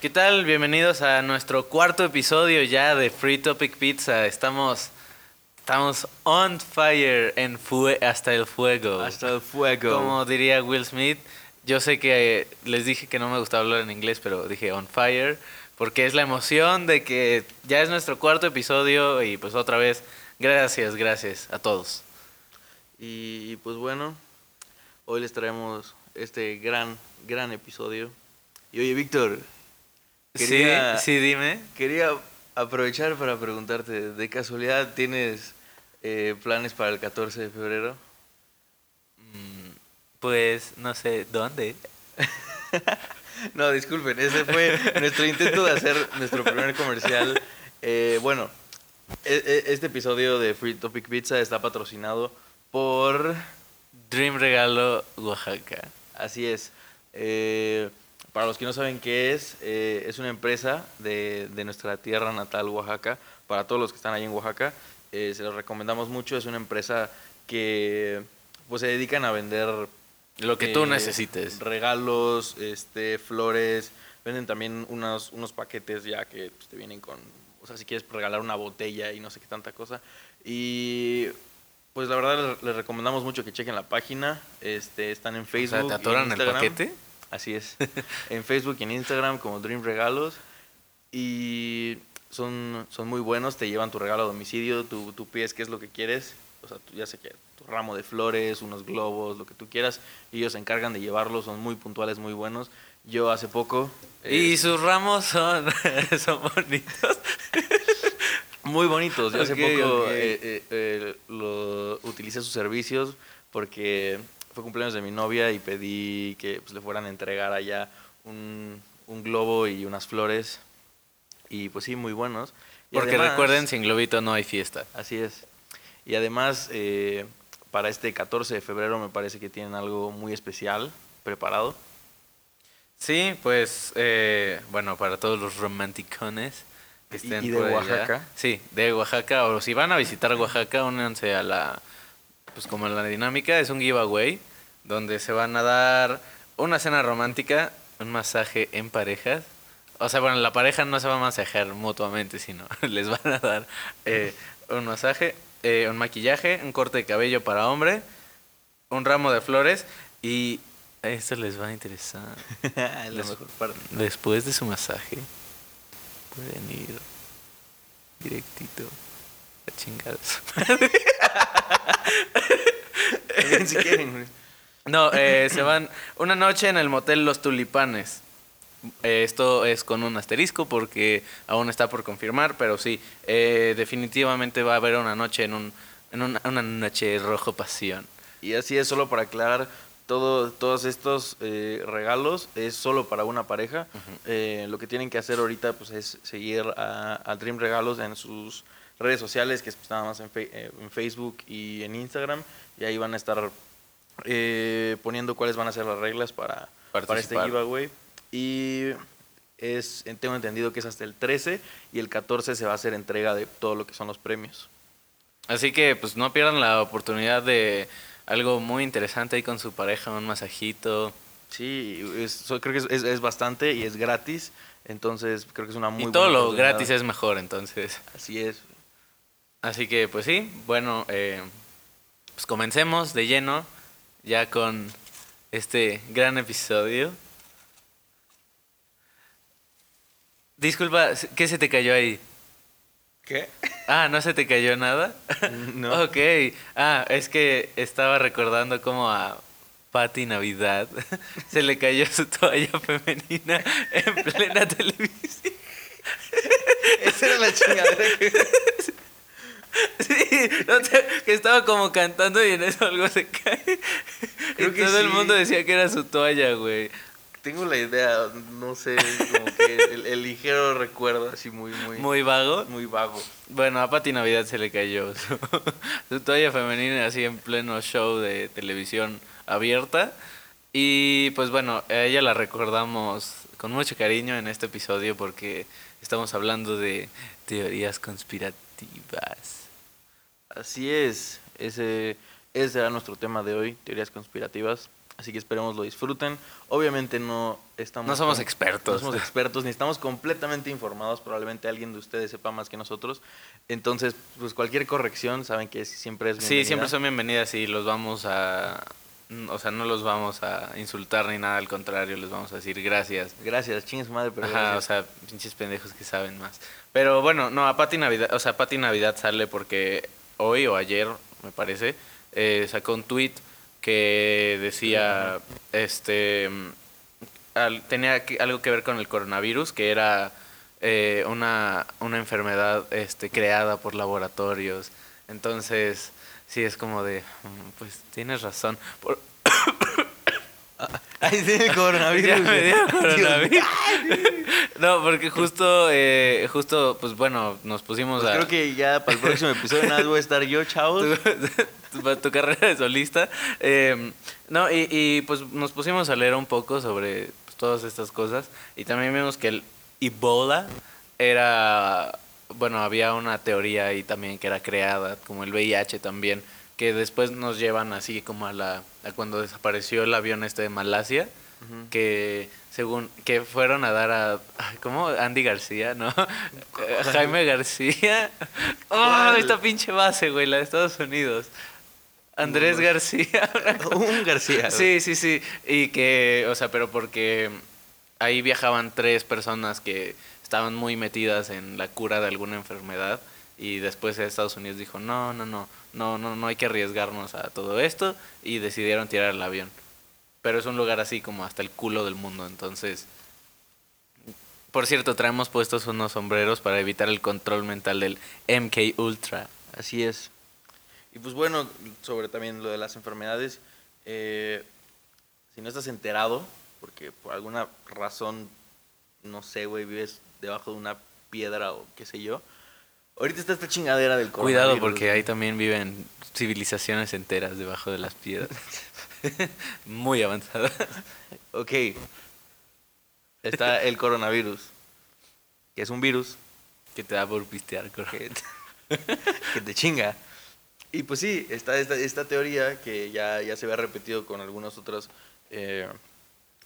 ¿Qué tal? Bienvenidos a nuestro cuarto episodio ya de Free Topic Pizza. Estamos, estamos on fire en fue hasta el fuego. Hasta el fuego. Como diría Will Smith. Yo sé que les dije que no me gustaba hablar en inglés, pero dije on fire porque es la emoción de que ya es nuestro cuarto episodio y pues otra vez gracias, gracias a todos. Y pues bueno, hoy les traemos este gran, gran episodio. Y oye, Víctor. Sí, sí, dime. Quería aprovechar para preguntarte, ¿de casualidad tienes eh, planes para el 14 de febrero? Mm, pues no sé, ¿dónde? no, disculpen, ese fue nuestro intento de hacer nuestro primer comercial. Eh, bueno, e, e, este episodio de Free Topic Pizza está patrocinado por Dream Regalo Oaxaca. Así es. Eh, para los que no saben qué es, eh, es una empresa de, de, nuestra tierra natal, Oaxaca. Para todos los que están ahí en Oaxaca, se los recomendamos mucho. Es una empresa que pues se dedican a vender lo que tú eh, necesites. Regalos, este, flores. Venden también unos, unos paquetes ya que pues, te vienen con, o sea, si quieres regalar una botella y no sé qué tanta cosa. Y pues la verdad les, recomendamos mucho que chequen la página. Este, están en Facebook. ¿te atoran el paquete? Así es. en Facebook y en Instagram como Dream Regalos. Y son, son muy buenos, te llevan tu regalo a domicilio, tú, tú pides qué es lo que quieres. O sea, tú ya sé que ramo de flores, unos globos, lo que tú quieras. Y ellos se encargan de llevarlos, son muy puntuales, muy buenos. Yo hace poco... y eh, sus ramos son, son bonitos. muy bonitos. Yo hace poco eh, eh, lo, utilicé sus servicios porque fue cumpleaños de mi novia y pedí que pues, le fueran a entregar allá un, un globo y unas flores. Y pues sí, muy buenos. porque recuerden, sin globito no hay fiesta. Así es. Y además, eh, para este 14 de febrero me parece que tienen algo muy especial preparado. Sí, pues eh, bueno, para todos los romanticones que estén ¿Y, de Oaxaca. Sí, de Oaxaca. O si van a visitar Oaxaca, únanse a la, pues como la dinámica, es un giveaway donde se van a dar una cena romántica, un masaje en parejas. O sea, bueno, la pareja no se va a masajear mutuamente, sino les van a dar eh, un masaje eh, un maquillaje, un corte de cabello para hombre, un ramo de flores y esto les va a interesar. Después de su masaje, pueden ir directito a chingados. No, eh, se van una noche en el motel Los Tulipanes. Eh, esto es con un asterisco porque aún está por confirmar, pero sí, eh, definitivamente va a haber una noche en, un, en una, una, noche rojo pasión. Y así es, solo para aclarar, todo, todos estos eh, regalos es solo para una pareja. lo que tienen que hacer ahorita pues, es seguir a, Dream Regalos en sus redes sociales, que es pues, nada más en, en, Facebook y en Instagram, y ahí van a estar poniendo cuáles van a ser las reglas para, para este giveaway. Y es, tengo entendido que es hasta el 13 y el 14 se va a hacer entrega de todo lo que son los premios. Así que pues no pierdan la oportunidad de algo muy interesante ahí con su pareja, un masajito. Sí, creo que es, es, bastante y es gratis, entonces creo que es una muy Y todo lo gratis es mejor, entonces. Así es. Así que pues sí, bueno, eh, pues comencemos de lleno ya con este gran episodio. Disculpa, ¿qué se te cayó ahí? ¿Qué? Ah, ¿no se te cayó nada? No. ok. Ah, es que estaba recordando como a Patti Navidad se le cayó su toalla femenina en plena televisión. Esa era la chingadera que... Sí, que estaba como cantando y en eso algo se cae. y todo el mundo decía que era su toalla, güey tengo la idea, no sé, como que el, ligero recuerdo así muy, muy... Muy vago. Muy vago. Bueno, a Pati Navidad se le cayó su, toalla femenina así en pleno show de televisión abierta. Y pues bueno, a ella la recordamos con mucho cariño en este episodio porque estamos hablando de teorías conspirativas. Así es, ese, ese era nuestro tema de hoy, teorías conspirativas. Así que esperemos lo disfruten. Obviamente no estamos... No somos expertos. No somos expertos, ni estamos completamente informados. Probablemente alguien de ustedes sepa más que nosotros. Entonces, pues cualquier corrección, saben que siempre es Sí, bienvenida. siempre son bienvenidas y los vamos a... O sea, no los vamos a insultar ni nada, al contrario, les vamos a decir gracias. Gracias, chingue su madre, pero Ajá, o sea, pinches pendejos que saben más. Pero bueno, no, a Pati Navidad, o sea, Pati Navidad sale porque hoy o ayer, me parece, eh, sacó un tweet que decía, este, al- tenía algo que ver con el coronavirus, que era eh, una, una enfermedad este, creada por laboratorios. Entonces, sí, es como de, mm, pues tienes razón. Por- sí, el coronavirus. Ya me dio coronavirus. No, porque justo, eh, justo, pues bueno, nos pusimos Pues a... creo que ya para el próximo episodio nada voy a estar yo, chavos. tu, tu- tu carrera de solista. Eh, no, y, y, pues nos pusimos a leer un poco sobre pues, todas estas cosas. Y también vimos que el Ebola era. Bueno, había una teoría ahí también que era creada, como el VIH también, que después nos llevan así como a la a cuando desapareció el avión este de Malasia, que según que fueron a dar a ¿cómo? Andy García, ¿no? Jaime García. ¡Oh, esta pinche base, güey, la de Estados Unidos! Andrés. García. Un García. Sí, sí, sí. Y que, o sea, pero porque ahí viajaban tres personas que estaban muy metidas en la cura de alguna enfermedad y después Estados Unidos dijo, no, no, no, no, no, no hay que arriesgarnos a todo esto y decidieron tirar el avión. Pero es un lugar así como hasta el culo del mundo, entonces... Por cierto, traemos puestos unos sombreros para evitar el control mental del MK Ultra. Así es. Y pues bueno, sobre también lo de las enfermedades, eh, si no estás enterado, porque por alguna razón, no sé, güey, vives debajo de una piedra o qué sé yo, ahorita está esta chingadera del Cuidado coronavirus, porque güey. ahí también viven civilizaciones enteras debajo de las piedras. Muy avanzadas. Ok. Está el coronavirus, que es un virus Que te da por pistear, que, que te chinga. Y pues sí, está esta, esta teoría que ya, ya se había repetido con algunas otras eh,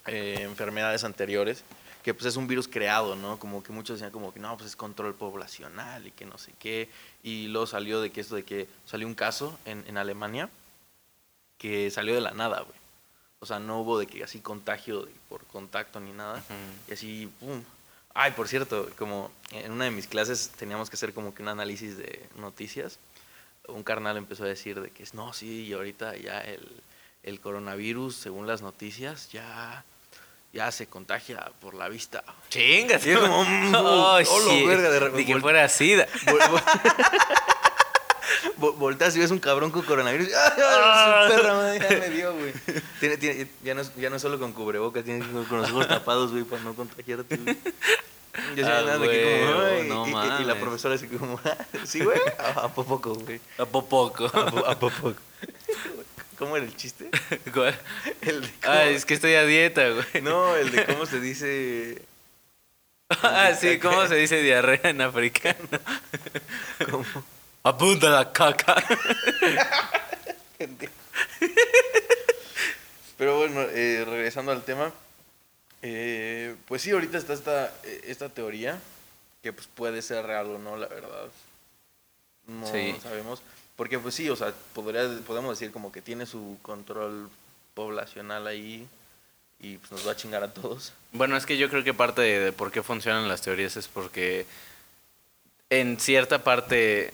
eh, enfermedades anteriores, que pues es un virus creado, ¿no? Como que muchos decían como que no, pues es control poblacional y que no sé qué. Y luego salió de que esto de que salió un caso en, en Alemania que salió de la nada, güey. O sea, no hubo de que así contagio de- por contacto ni nada. Y así, pum. Ay, por cierto, como en una de mis clases teníamos que hacer como que un análisis de noticias. Un carnal empezó a decir de que no, sí, y ahorita ya el, el coronavirus, según las noticias, ya, ya se contagia por la vista. Chingas. Es como, mm, Oh, hola, shit. verga, de repente Ni que fuera SIDA. Vol- vol- Vol- Volteas y ves un cabrón con coronavirus. ¡Ay, Ah. su perra madre! Ya me dio, güey. Tiene, tiene, ya, no ya solo con cubrebocas, ir con los ojos tapados, güey, para no contagiarte. güey. Yo Ah, andando aquí como, "Ay", no y- y, y la profesora así como, sí, güey, a, a poco, güey. A poco. A, po- a poco. ¿Cómo era el chiste? ¿Cuál? El de cómo- Ah, es que estoy a dieta, güey. No, el de cómo se dice... Ah, sí, ¿cómo se dice diarrea en africano? Cómo... Apunta la caca. Pero bueno, eh, regresando al tema, eh, pues sí, ahorita está esta, eh, esta teoría, que pues puede ser real o no, la verdad. No Sí. sabemos. Porque pues sí, o sea, podría, podemos decir como que tiene su control poblacional ahí y pues nos va a chingar a todos. Bueno, es que yo creo que parte de, de por qué funcionan las teorías es porque en cierta parte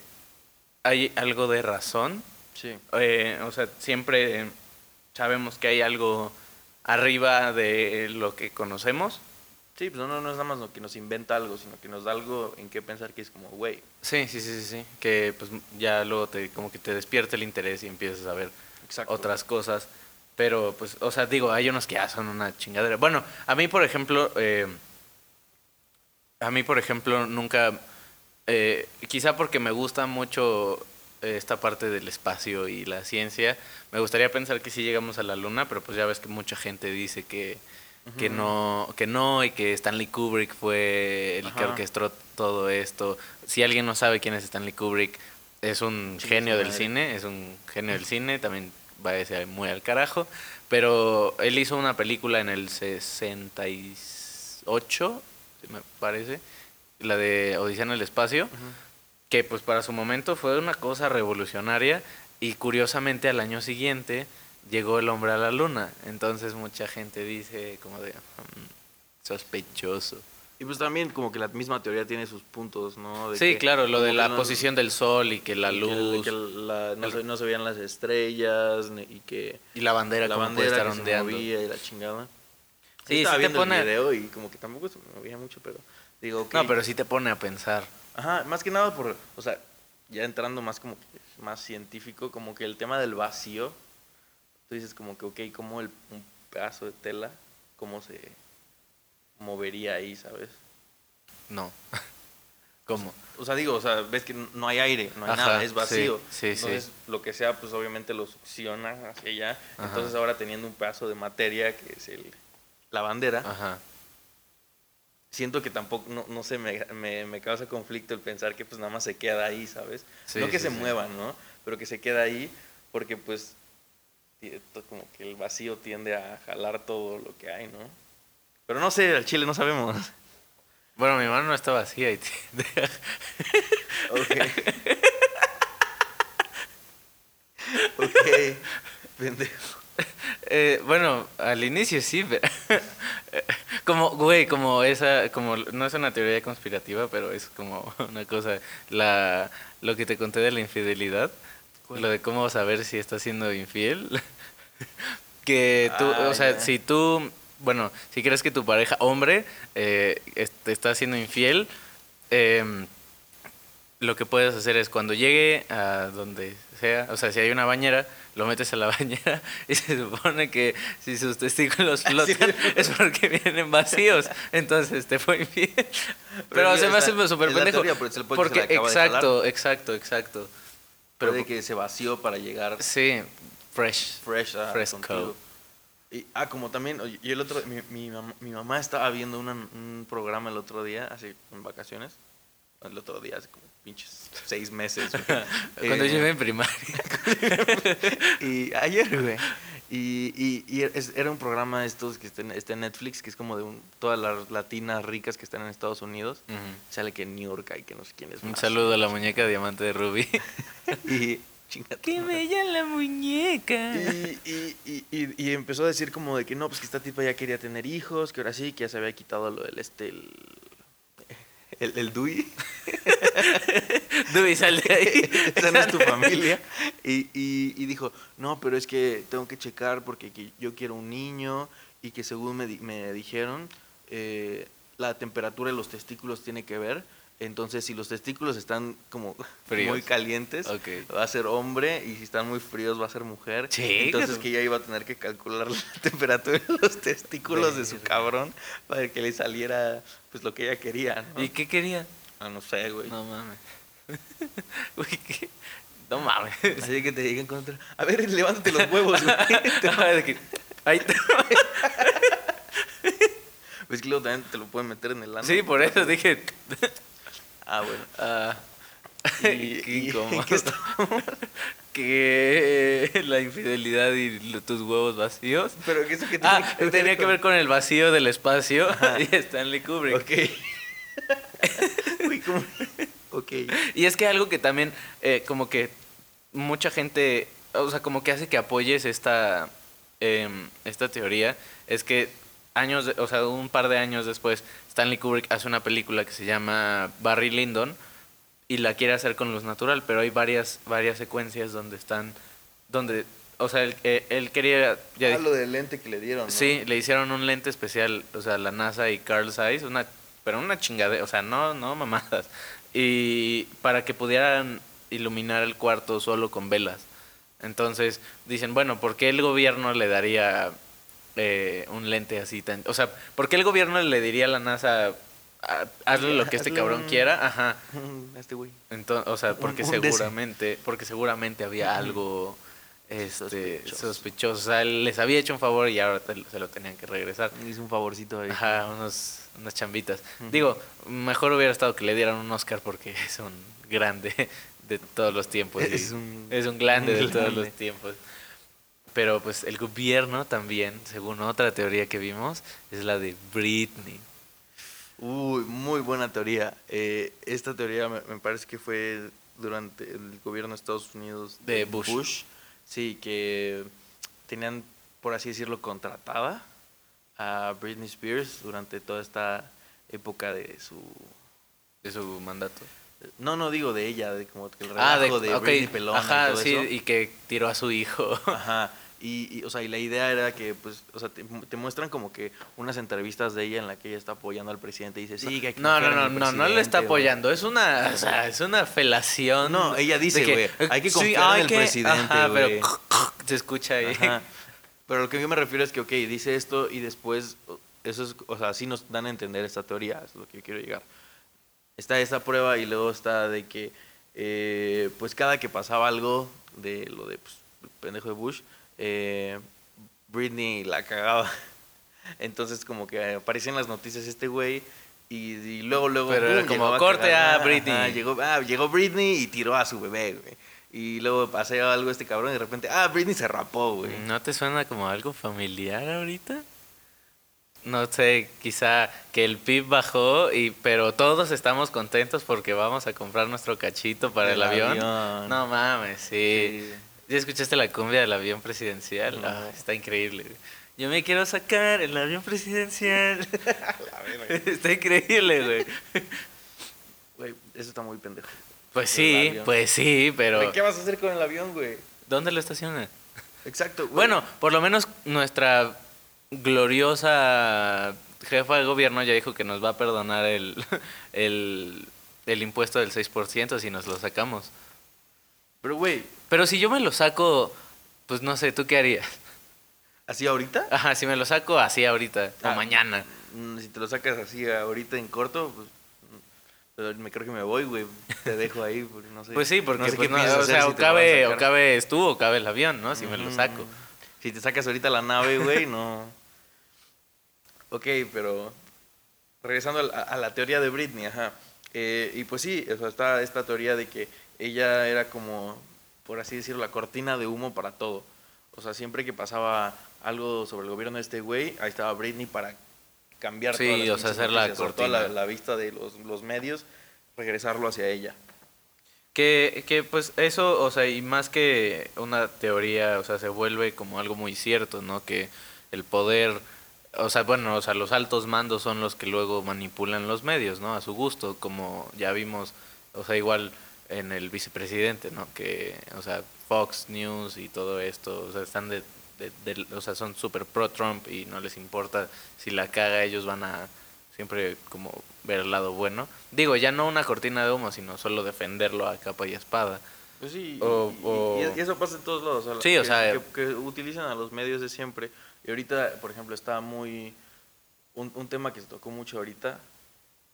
hay algo de razón. Sí. Eh, o sea, siempre sabemos que hay algo arriba de lo que conocemos. Sí, pues no, no, es nada más lo que nos inventa algo, sino que nos da algo en qué pensar que es como, güey, Sí, sí, sí, sí, sí. Que pues ya luego te, como que te despierta el interés y empiezas a ver exacto. otras cosas. Pero, pues, o sea, digo, hay unos que ya son una chingadera. Bueno, a mí, por ejemplo, eh, a mí, por ejemplo, nunca, eh, quizá porque me gusta mucho eh, esta parte del espacio y la ciencia, me gustaría pensar que sí llegamos a la luna, pero pues ya ves que mucha gente dice que, que no, que no, y que Stanley Kubrick fue el que orquestó todo esto. Si alguien no sabe quién es Stanley Kubrick, es un genio del cine, es un genio del cine, también váyase muy al carajo. Pero él hizo una película en el 68, me parece, la de Odisea en el Espacio, que pues para su momento fue una cosa revolucionaria y curiosamente al año siguiente llegó el hombre a la luna. Entonces mucha gente dice como de mm, sospechoso. Y pues también como que la misma teoría tiene sus puntos, ¿no? sí, claro, lo de la posición del sol y que la luz... Que, no, se, veían las estrellas y que... Y la bandera, la bandera que se movía y la chingada. Sí, estaba sí viendo te pone... el video y como que tampoco se movía mucho, pero digo, okay. No, pero sí te pone a pensar. Ajá, más que nada por, o sea, ya entrando más como más científico, como que el tema del vacío, tú dices como que, ok, como el, un pedazo de tela, cómo se movería ahí, ¿sabes? No. ¿Cómo? O sea, digo, o sea, ves que no hay aire, no hay nada, es vacío. Sí, sí, Entonces, lo que sea, pues obviamente lo succiona hacia allá. Entonces, ahora teniendo un pedazo de materia que es el, la bandera, Ajá. Siento que tampoco, no, no sé, me, me, causa conflicto el pensar que pues nada más se queda ahí, ¿sabes? no que se mueva, ¿no? Pero que se queda ahí porque pues como que el vacío tiende a jalar todo lo que hay, ¿no? Pero no sé, al chile no sabemos. Bueno, mi mano no está vacía y ok. ok, pendejo. Eh, bueno, al inicio sí, pero como, güey, como esa, como, no es una teoría conspirativa, pero es como una cosa, la, lo que te conté de la infidelidad, lo de cómo saber si estás siendo infiel, que tú, o sea, si tú bueno, si crees que tu pareja, hombre, eh, te está siendo infiel, em, lo que puedes hacer es cuando llegue a donde sea, o sea, si hay una bañera, lo metes a la bañera y se supone que si sus testículos flotan es porque vienen vacíos, entonces te fue infiel. Pero, se me hace súper pendejo. porque, exacto, exacto, exacto. Pero de que se vació para llegar. Sí, fresh. Fresh, ah, fresh y, ah, como también, y el otro, mi, mi, mamá, mi mamá estaba viendo un programa el otro día, así, en vacaciones. El otro día, hace como pinches seis meses. Cuando eh, llevé en primaria. y ayer, güey. Y, y, y, era un programa estos que está en, Netflix, que es como de un, todas las latinas ricas que están en Estados Unidos. Sale que en New York hay que no sé quién es. Un saludo a la muñeca diamante de Ruby. y, ¡Qué bella la muñeca! Y, y, y, y, empezó a decir como de que no, pues que esta tipa ya quería tener hijos, que ahora sí, que ya se había quitado lo del este, el, el, el Dewey. Dewey, sal de ahí. Esa no es tu familia. Y, y, dijo, no, pero es que tengo que checar porque yo quiero un niño y que según me, me dijeron, eh, la temperatura de los testículos tiene que ver entonces, si los testículos están como muy calientes, va a ser hombre, y si están muy fríos, va a ser mujer. Entonces, que ella iba a tener que calcular la temperatura de los testículos de su cabrón para que le saliera pues lo que ella quería. ¿Y qué quería? Ah, no sé, güey. No mames. Güey, ¿qué? No mames. Así que te digan contra. A ver, levántate los huevos, güey. Ahí te... Pues que luego también te lo pueden meter en el ano. Sí, por eso dije. Ah, bueno. Ah, y, qué incómodo. que la infidelidad y tus huevos vacíos. Pero que eso que ah, que tenía que ver con el vacío del espacio y Stanley Kubrick. Ok. Y es que algo que también, eh, como que mucha gente, o sea, como que hace que apoyes esta, em, esta teoría, es que años, o sea, un par de años después, Stanley Kubrick hace una película que se llama Barry Lyndon y la quiere hacer con luz natural, pero hay varias, varias secuencias donde están, donde, o sea, él, eh, quería... Ya ah, lo del lente que le dieron. Sí, le hicieron un lente especial, o sea, la NASA y Carl Zeiss, una, pero una chingadera, o sea, no, no mamadas. Y para que pudieran iluminar el cuarto solo con velas. Entonces dicen, bueno, ¿por qué el gobierno le daría eh, un lente así tan... O sea, ¿por qué el gobierno le diría a la NASA, hazle lo que este cabrón quiera? Ajá. Este güey. Entonces, o sea, porque seguramente, porque seguramente había algo este, sospechoso. O sea, les había hecho un favor y ahora se lo tenían que regresar. Hizo un favorcito ahí. Ajá, unos, unas chambitas. Digo, mejor hubiera estado que le dieran un Oscar porque es un grande de todos los tiempos. Es un, es un grande de todos los tiempos. pero pues el gobierno también, según otra teoría que vimos, es la de Britney. Uy, muy buena teoría. Eh, esta teoría me, me parece que fue durante el gobierno de Estados Unidos De Bush. Sí, que tenían, por así decirlo, contratada a Britney Spears durante toda esta época de su... De su mandato. No, no digo de ella, de como que el Ah, de, relajo de, Britney Pelona Ajá, y todo sí, eso. y que tiró a su hijo. Ajá. Y, y, o sea, y la idea era que, pues, o sea, te, te muestran como que unas entrevistas de ella en la que ella está apoyando al presidente y dice, sí, que hay que No, no, no, no, no le está presidente, güey". apoyando. Es una, o sea, es una felación. No, ella dice, güey, hay que sí, confiar hay en el que- presidente, ajá, pero se escucha ahí. Ajá. Pero lo que yo me refiero es que, ok, dice esto y después, eso es, o sea, sí nos dan a entender esta teoría, es lo que yo quiero llegar. Está esa prueba y luego está de que, eh, pues cada que pasaba algo de lo de, pues, el pendejo de Bush, eh, Britney la cagaba. Entonces como que aparecía en las noticias este güey y, y luego, luego... Pero era ¡pum! como, a "Corte a cagar". Britney. Ajá, llegó, ah, llegó Britney y tiró a su bebé, güey. Y luego pasé algo este cabrón y de repente, ah, Britney se rapó, güey. ¿No te suena como algo familiar ahorita? No sé, quizá que el PIB bajó, y pero todos estamos contentos porque vamos a comprar nuestro cachito para el, El avión. avión. No mames, sí. Sí. ¿Ya escuchaste la cumbia del avión presidencial? No. Ah, está increíble. Yo me quiero sacar el avión presidencial. está increíble, güey. Güey, eso está muy pendejo. Pues sí, pues sí, pero ¿Qué vas a hacer con el avión, güey? ¿dónde lo estaciona? Exacto, güey. Bueno, por lo menos nuestra gloriosa jefa de gobierno ya dijo que nos va a perdonar el, el, el impuesto del 6% si nos lo sacamos. Pero, güey, Pero si yo me lo saco, pues no sé, ¿tú qué harías? ¿así ahorita? Ajá, si me lo saco así ahorita o Ah. mañana. Mm, Si te lo sacas así ahorita en corto, pues... mm, me creo que me voy, güey. Te dejo ahí, porque no sé. Pues sí, porque no sé pues, qué no, piensas o sea, si o cabe, o cabes tú o cabe el avión, ¿no? Si me lo Mm, saco. Si te sacas ahorita la nave, güey, no. Ok, pero regresando a la, a la teoría de Britney, ajá. Eh, y pues sí, o sea, está esta teoría de que ella era como, por así decirlo, la cortina de humo para todo. O sea, siempre que pasaba algo sobre el gobierno de este güey, ahí estaba Britney para cambiar Sí, todas las o sea, hacer la, cortina. la vista de los, los medios, regresarlo hacia ella. Que, que pues eso, o sea, y más que una teoría, o sea, se vuelve como algo muy cierto, ¿no? Que el poder, o sea, bueno, o sea, los altos mandos son los que luego manipulan los medios, ¿no? A su gusto, como ya vimos, o sea, igual en el vicepresidente, ¿no? Que, o sea, Fox News y todo esto, o sea, están de, de- de- o sea, son súper pro Trump y no les importa si la caga, ellos van a siempre como ver el lado bueno. Digo, ya no una cortina de humo, sino solo defenderlo a capa y espada. Pues sí, O- y, o- eso pasa en todos lados. Sí, o que- sea, que, que utilizan a los medios de siempre. Y ahorita, por ejemplo, está muy. Un, un tema que se tocó mucho ahorita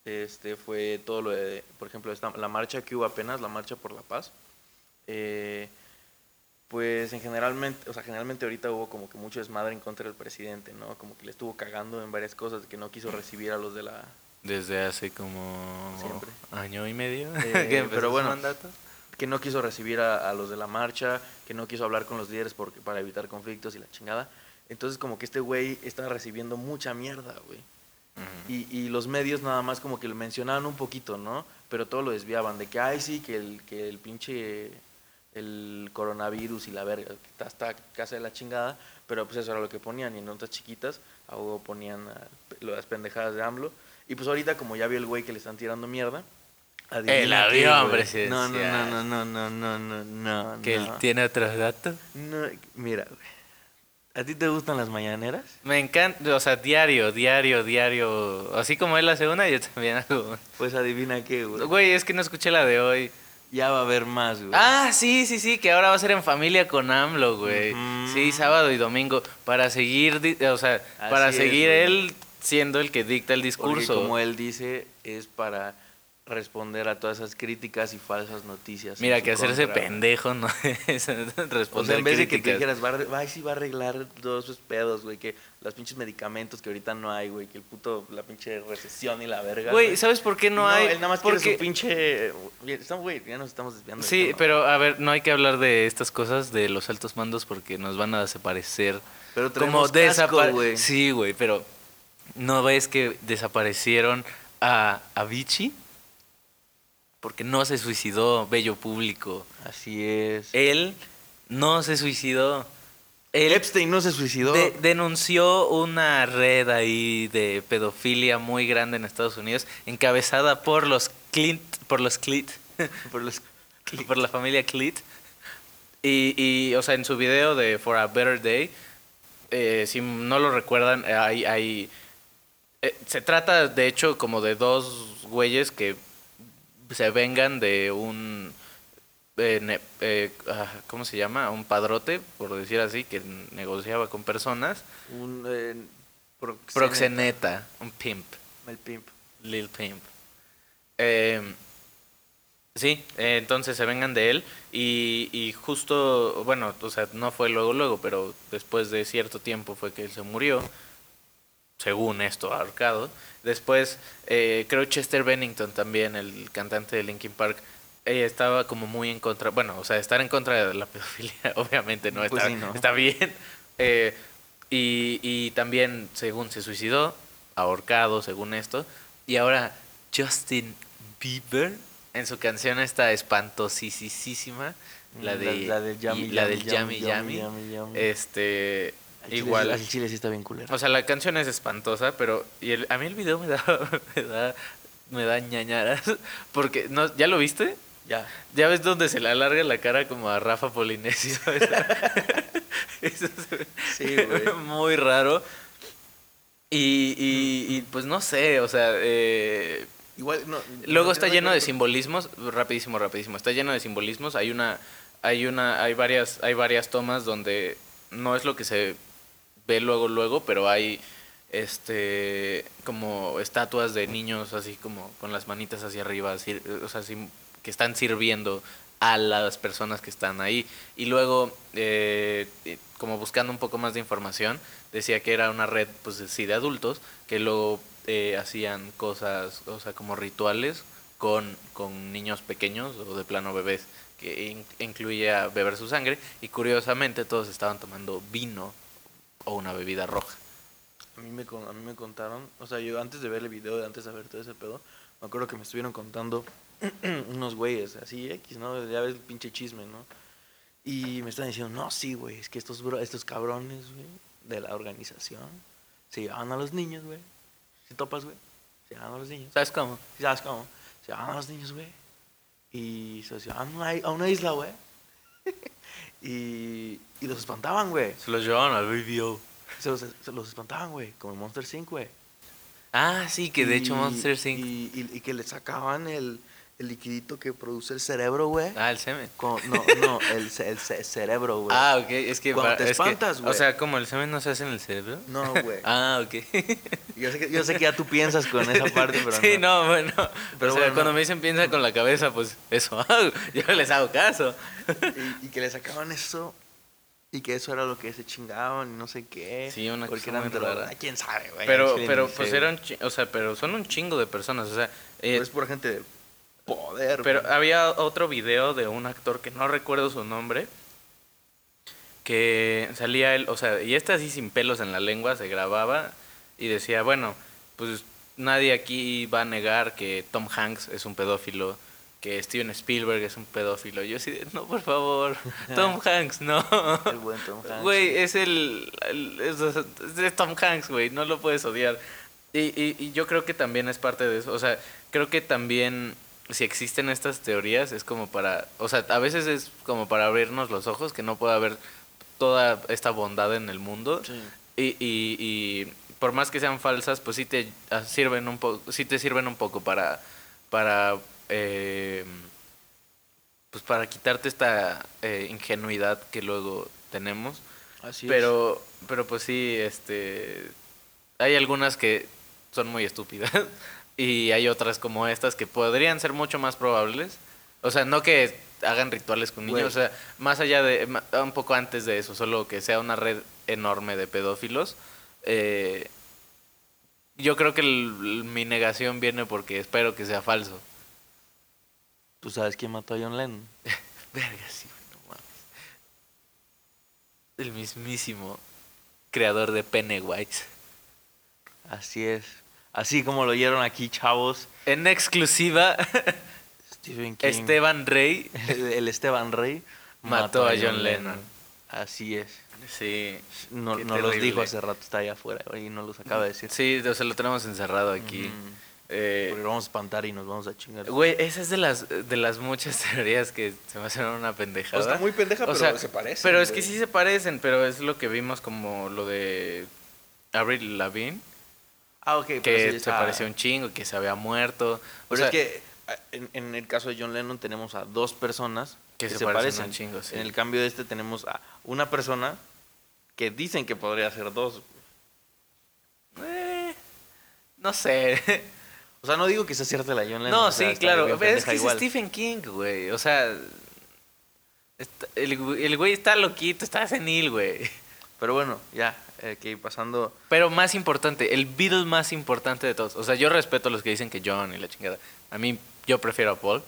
este fue todo lo de, por ejemplo, esta, la marcha que hubo apenas, la marcha por la paz. Eh, pues en generalmente, o sea, generalmente ahorita hubo como que mucho desmadre en contra del presidente, ¿no? Como que le estuvo cagando en varias cosas, de que no quiso recibir a los de la, Desde hace como Siempre. año y medio Eh, pero bueno. mandato. que no quiso recibir a, a los de la marcha, que no quiso hablar con los líderes porque, para evitar conflictos y la chingada. Entonces como que este güey estaba recibiendo mucha mierda, güey. Y, y los medios nada más como que lo mencionaban un poquito, ¿no? Pero todo lo desviaban de que, ay, sí, que el, que el pinche, el coronavirus y la verga, que está hasta casa de la chingada, pero pues eso era lo que ponían y en notas chiquitas, a ponían las pendejadas de AMLO. Y pues ahorita como ya vio el güey que le están tirando mierda, El avión presidencial. No, no, no, no, no, no, no, no, Que él tiene otros datos. No, mira, güey. ¿A ti te gustan las mañaneras? Me encanta, o sea, diario, diario, diario. Así como él hace una, yo también hago. Pues adivina qué, güey. Güey, es que no escuché la de hoy. Ya va a haber más, güey. Ah, sí, sí, sí, que ahora va a ser en familia con AMLO, güey. Sí, sábado y domingo. Para seguir, o sea, para Así seguir él siendo el que dicta el Porque discurso. como él dice, es para responder a todas esas críticas y falsas noticias. Mira, que hacerse contra. pendejo no es responder O sea, en vez de que te dijeras, va, a va, sí va a arreglar todos sus pedos, güey, que los pinches medicamentos que ahorita no hay, güey, que el puto, la pinche recesión y la verga. Güey, ¿sabes por qué no, Y hay? Él nada más quiere Porque su pinche... Güey, ya nos estamos desviando. Sí, pero a ver, no hay que hablar de estas cosas de los altos mandos porque nos van a desaparecer. Pero como traemos casco, desapa- güey. Sí, güey, pero ¿no ves que desaparecieron a Avicii? Porque no se suicidó, bello público. Así es. Él no se suicidó. Él Epstein no se suicidó. de- denunció una red ahí de pedofilia muy grande en Estados Unidos, encabezada por los Clint, por los Clit, por los... por la familia Clit. Y, y, o sea, en su video de For a Better Day, eh, si no lo recuerdan, eh, hay, hay eh, se trata de hecho como de dos güeyes que se vengan de un eh, eh, ah, ¿cómo se llama? Un padrote, por decir así, que negociaba con personas. Un... eh, proxeneta. Proxeneta, un pimp, El pimp. Lil Pimp. Eh, sí, eh, entonces se vengan de él y, y justo, bueno, o sea, no fue luego, luego, pero después de cierto tiempo fue que él se murió, según esto, ahorcado. Después, eh, creo Chester Bennington también, el cantante de Linkin Park, ella estaba como muy en contra, bueno, o sea, estar en contra de la pedofilia, obviamente no Pues está, sí, ¿no? está bien. Eh, y, y también, según se suicidó, ahorcado, según esto. Y ahora Justin Bieber, en su canción esta espantosísima, la, de, La- la del Yummy, y- la del Yummy, Yummy, Yummy, Yummy. Este, Al chile igual. sí- al chile sí está bien culero. O sea, la canción es espantosa, pero y el- a mí el video me da, me da, me da ñañaras. Porque, no, ¿ya lo viste? Ya. ¿Ya ves donde se le alarga la cara como a Rafa Polinesio? Eso se ve Sí, güey. muy raro. Y, y, y, pues no sé, o sea, eh, Igual, no, luego no está lleno de simbolismos, rapidísimo, rapidísimo, está lleno de simbolismos, hay una, hay una, hay varias, hay varias tomas donde no es lo que se ve luego, luego, pero hay este como estatuas de niños así como con las manitas hacia arriba, así, o sea, así, que están sirviendo a las personas que están ahí. Y luego, eh, como buscando un poco más de información, decía que era una red, pues sí, de adultos, que luego eh, hacían cosas, o sea, como rituales con, con niños pequeños o de plano bebés, que in- incluía beber su sangre. Y curiosamente todos estaban tomando vino o una bebida roja. A mí, me, a mí me contaron, o sea, yo antes de ver el video, de antes de ver todo ese pedo, me acuerdo que me estuvieron contando unos güeyes, así X, ¿no? Ya ves el pinche chisme, ¿no? Y me están diciendo, no, sí, güey, es que estos, bro- estos cabrones, güey, de la organización, se llevaban a los niños, güey. ¿Sí topas, güey? Se llevaban a los niños. ¿Sabes cómo? ¿Sí ¿Sabes cómo? Se llevaban a los niños, güey. Y se llevaban a una isla, güey. y, y los espantaban, güey. Se los llevaban al BBO. Se los, se los espantaban, güey, como en Monster 5, güey. Ah, sí, que de hecho Monster Inc. Y, y- y que le sacaban el, el liquidito que produce el cerebro, güey. Ah, el semen. Con- no, no, el, el ce- cerebro, güey. Ah, ok, es que... Cuando para- te es que- espantas, O güey. sea, como el semen no se hace en el cerebro. No, güey. Ah, ok. Yo, sé que, yo sé que ya tú piensas con esa parte, pero sí, no. no, bueno. Pero o sea, bueno, cuando me dicen piensa con la cabeza, pues eso hago. Yo les hago caso. Y, y que le sacaban eso y que eso era lo que se chingaban y no sé qué. Sí, una porque cosa eran muy rara. Ay, quién sabe, güey. Pero, pero pues eran, chi- o sea, pero son un chingo de personas, o sea, eh, es por gente poder. Pero güey. había otro video de un actor que no recuerdo su nombre, que salía él, o sea, y este así sin pelos en la lengua se grababa y decía, bueno, pues nadie aquí va a negar que Tom Hanks es un pedófilo, que Steven Spielberg es un pedófilo. Yo así, de, no, por favor, Tom Hanks, no. El buen Tom Hanks. Güey, es el, el- es, es Tom Hanks, güey, no lo puedes odiar. Y, y, y yo creo que también es parte de eso, o sea, creo que también si existen estas teorías es como para, o sea, a veces es como para abrirnos los ojos, que no pueda haber toda esta bondad en el mundo. Sí. Y, y, y por más que sean falsas, pues sí te ah, sirven un poco, sí te sirven un poco para, para, eh, pues para quitarte esta eh, ingenuidad que luego tenemos. Así es. Pero, pero pues sí, este, hay algunas que son muy estúpidas, Y hay otras como estas que podrían ser mucho más probables. O sea, no que hagan rituales con niños, Güey. o sea, más allá de, un poco antes de eso, solo que sea una red enorme de pedófilos. eh, yo creo que el- mi negación viene porque espero que sea falso. ¿Tú sabes quién mató a John Lennon? Verga, sí, no mames. El mismísimo creador de Pennywise. Así es. Así como lo oyeron aquí, chavos. En exclusiva, Stephen King. Esteban Rey. El, el Esteban Rey Mató a John Lennon. Así es. Sí. No, no los dijo hace rato, está allá afuera y no los acaba de decir. Sí, o sea, lo tenemos encerrado aquí. Eh, Porque lo vamos a espantar y nos vamos a chingar. Güey, esa es de las, de las muchas teorías que se me hacen una pendejada. Está muy pendeja, O pero sea, se parecen. Pero es que sí se parecen, pero es lo que vimos como lo de Avril Lavigne, Ah, ok. pero que sí, se ah, pareció un chingo, que se había muerto. O Pero sea, es que ah, en, en el caso de John Lennon tenemos a dos personas Que que, se se, parecen un chingo, sí. En el cambio de este tenemos a una persona que dicen que podría ser dos. eh, no sé. O sea, no digo que sea cierta la John Lennon. no, o sea, sí, claro. pero Es que es. Stephen King, güey. O sea, está- el, el güey está loquito, está senil, güey. Pero bueno, ya, eh, que pasando. Pero más importante, el Beatle más importante de todos. O sea, yo respeto a los que dicen que John y la chingada. A mí, yo prefiero a Paul.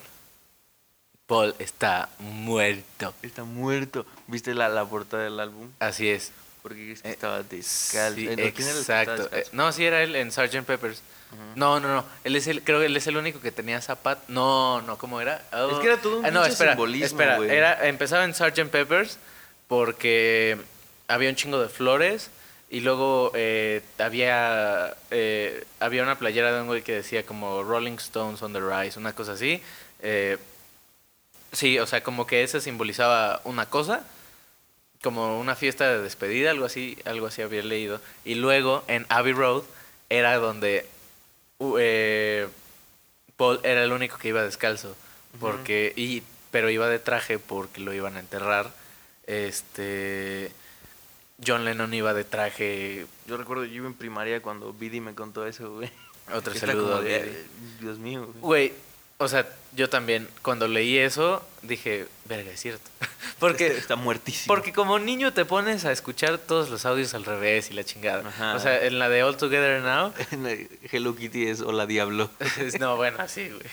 Paul está muerto. Está muerto. ¿Viste la, la portada del álbum? Así es. Porque es que Eh, estaba descalzo. Sí, Eh, no, ¿quién era el que estaba exacto. Eh, no, sí era él en Sgt. Peppers. No, no, no. Él es el, creo que él es el único que tenía zapato. No, no, ¿cómo era? Oh. Es que era todo un Ah, no, espera, simbolismo, espera. Era, empezaba en Sgt. Peppers porque había un chingo de flores y luego eh, había eh, había una playera de un güey que decía como Rolling Stones on the Rise, una cosa así. Eh, sí, o sea, como que eso simbolizaba una cosa como una fiesta de despedida, algo así, algo así había leído. Y luego en Abbey Road era donde uh, eh, Paul era el único que iba descalzo, porque y pero iba de traje porque lo iban a enterrar. Este John Lennon iba de traje. Yo recuerdo, yo iba en primaria cuando Bidi me contó eso, güey. Otro Está saludo de, Dios mío, güey. Güey, o sea, yo también cuando leí eso dije, verga, es cierto. Porque Está, está muertísimo. Porque como niño te pones a escuchar todos los audios al revés y la chingada. Ajá. O sea, en la de All Together Now. Hello Kitty es Hola Diablo. no, bueno, así, güey.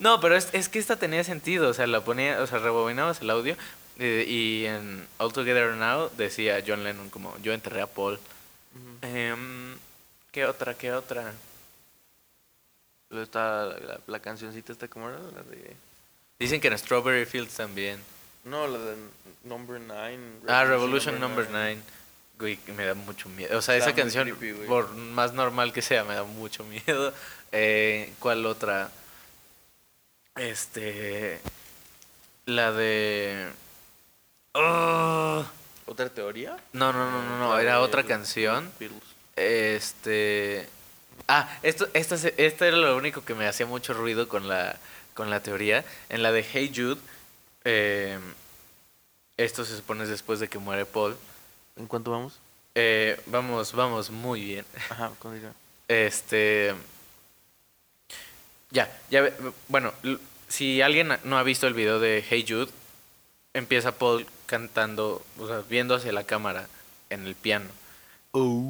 No, pero es, es que esta tenía sentido. O sea, la ponía, o sea, rebobinabas el audio. Eh, y en All Together Now decía John Lennon como yo enterré a Paul. Em, ¿Qué otra? ¿Qué otra? Está la, la- la cancioncita esta, ¿cómo era? La de... Dicen que en Strawberry Fields también. No, la de Number 9. Ah, Revolution Number 9. Güey, me da mucho miedo. O sea, Está esa canción, creepy, por más normal que sea, me da mucho miedo. Eh, ¿Cuál otra? Este. La de. Oh, ¿Otra teoría? no, no, no, no, no. La Era otra canción. Este. Ah, esto, esta, esta era lo único que me hacía mucho ruido con la, con la teoría. En la de Hey Jude, eh, esto se supone es después de que muere Paul. ¿En cuánto vamos? Eh, vamos, vamos muy bien. Ajá, continúa. Este. Ya, ya. ve- Bueno, si alguien no ha visto el video de Hey Jude, empieza Paul cantando, o sea, viendo hacia la cámara en el piano.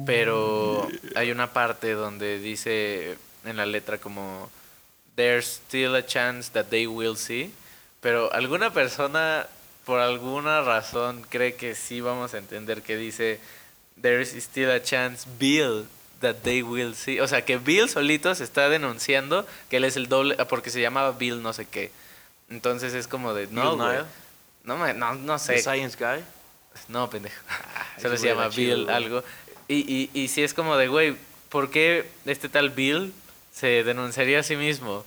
Pero hay una parte donde dice en la letra como There's still a chance that they will see. Pero alguna persona, por alguna razón, cree que sí vamos a entender que dice There's still a chance, Bill, that they will see. O sea, que Bill solito se está denunciando que él es el doble, porque se llamaba Bill no sé qué. Entonces es como de, no, güey. No, me- no, no The sé. Science Guy. No, pendejo. ese Solo se llama chido, Bill güey. algo. Y, y, y si es como de, güey, ¿por qué este tal Bill se denunciaría a sí mismo?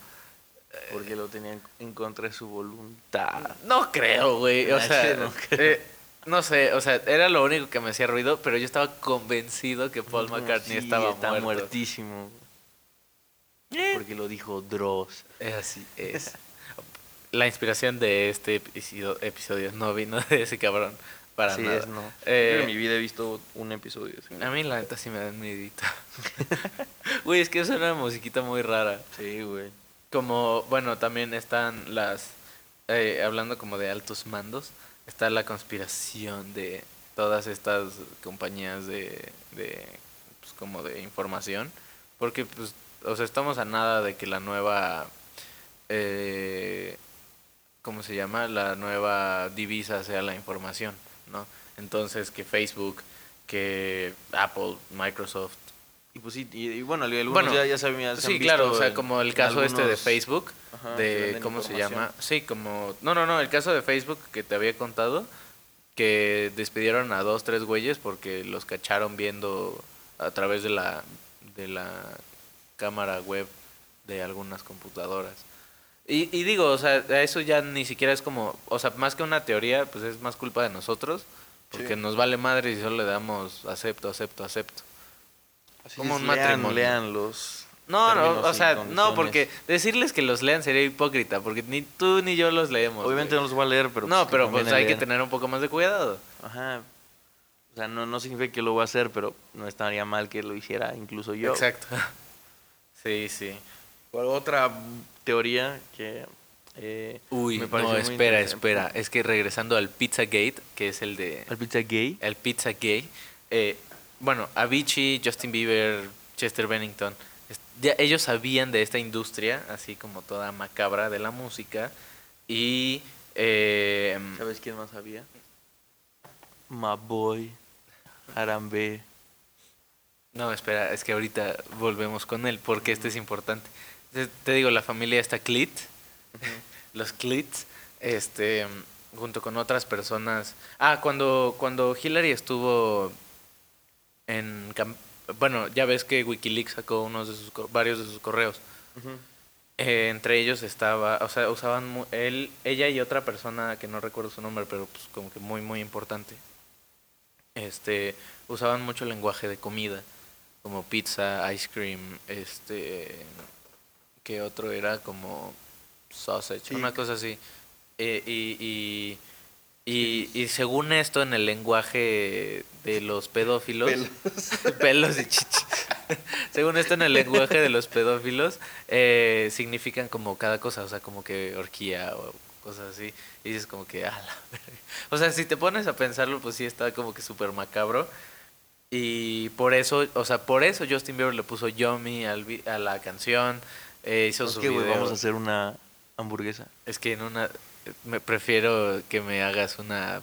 Porque lo tenían en contra de su voluntad. No creo, güey. O Ah, sea, no creo. eh, no sé, o sea, era lo único que me hacía ruido, pero yo estaba convencido que Paul No, McCartney sí, estaba está muerto. muertísimo. Eh, Porque lo dijo Dross. es así, es. La inspiración de este episodio, episodio no vino de ese cabrón. para Sí, nada. es no. Eh, Yo en mi vida he visto un episodio. así. A mí la neta sí me da miedito. Güey, es que es una musiquita muy rara. Sí, güey. Como, bueno, también están las, eh, hablando como de altos mandos, está la conspiración de todas estas compañías de, de pues, como de información, porque, pues, o sea, estamos a nada de que la nueva, eh, ¿cómo se llama? La nueva divisa sea la información, ¿no? Entonces, que Facebook, que Apple, Microsoft, Y pues sí, y, y bueno, algunos Bueno, ya, ya sabían. Sí, claro, o sea, como el caso este de Facebook, Ajá, de cómo se llama, sí, como no, no, no, el caso de Facebook que te había contado que despidieron a dos, tres güeyes porque los cacharon viendo a través de la de la cámara web de algunas computadoras. Y, y digo, o sea, eso ya ni siquiera es como, o sea, más que una teoría, pues es más culpa de nosotros, porque Sí. nos vale madre y solo le damos acepto, acepto, acepto. Así como es, un lean- matrimonio. Lean los. No, no, o sea, no, porque decirles que los lean sería hipócrita, porque ni tú ni yo los leemos. Obviamente güey. no los voy a leer, pero. no, que pero pues hay que tener un poco más de cuidado. Ajá. O sea, no, no significa que lo voy a hacer, pero no estaría mal que lo hiciera incluso yo. Exacto. Sí, sí. ¿Cuál otra teoría que. eh, Uy, me no, espera, espera. Es que regresando al Pizzagate, que es el de... ¿Al pizza gay? El Pizza Gay. eh, bueno, Avicii, Justin Bieber, Chester Bennington, ya ellos sabían de esta industria, así como toda macabra de la música. Y... eh, ¿Sabes quién más sabía? My boy. Arambe. No, espera, es que ahorita volvemos con él, porque este es importante. Te, digo, la familia está Clit, los Clits, este, junto con otras personas. Ah, cuando, cuando Hillary estuvo en... Bueno, ya ves que Wikileaks sacó unos de sus, varios de sus correos. Eh, entre ellos estaba, o sea, usaban él, ella y otra persona que no recuerdo su nombre, pero pues como que muy muy importante. Este, usaban mucho lenguaje de comida, como pizza, ice cream, este, que otro era como sausage, Sí. una cosa así. Eh, y, y, y, y según esto, en el lenguaje de los pedófilos, pelos y chichis. Según esto, en el lenguaje de los pedófilos, eh, significan como cada cosa, o sea, como que orgía o cosas así. Y dices como que, a la verga. O sea, si te pones a pensarlo, pues sí está como que súper macabro. Y por eso, o sea, por eso Justin Bieber le puso Yummy al a la canción. Eh, hizo Es su que, güey, video. vamos a hacer una hamburguesa. Es que en una. Me prefiero que me hagas una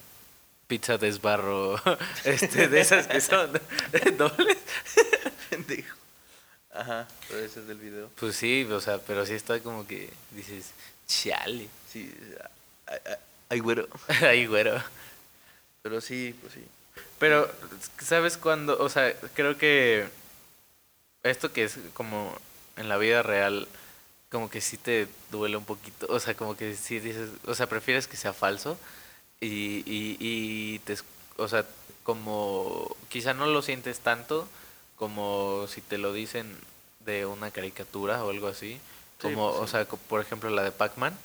pizza de esbarro. Este, de esas que son dobles. Pendejo. Ajá, pero ese es del video. Pues sí, o sea, pero sí está como que dices, chale. Sí, ay, güero. Ay, güero. Pero sí, pues sí. Pero, ¿sabes cuándo? O sea, creo que esto que es como en la vida real, como que sí te duele un poquito. O sea, como que sí dices, o sea, prefieres que sea falso y, y, y te, o sea, como quizá no lo sientes tanto como si te lo dicen de una caricatura o algo así. Como, pues o sea, por ejemplo, la de Pac-Man.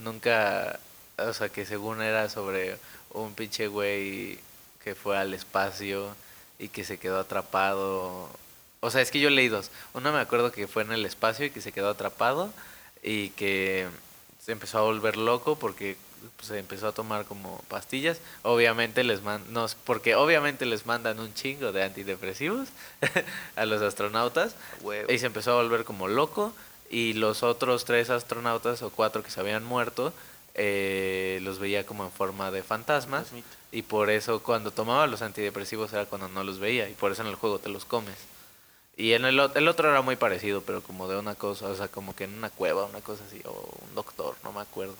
Nunca, o sea, que según era sobre un pinche güey que fue al espacio y que se quedó atrapado. O sea, es que yo leí dos. Uno me acuerdo que fue en el espacio y que se quedó atrapado y que se empezó a volver loco porque pues, se empezó a tomar como pastillas. Obviamente les man no, porque obviamente les mandan un chingo de antidepresivos a los astronautas Huevo. y se empezó a volver como loco y los otros tres astronautas o cuatro que se habían muerto eh, los veía como en forma de fantasmas Fantasmita. y por eso cuando tomaba los antidepresivos era cuando no los veía y por eso en el juego te los comes. Y en el, el otro era muy parecido, pero como de una cosa, o sea, como que en una cueva, una cosa así, o un doctor, no me acuerdo.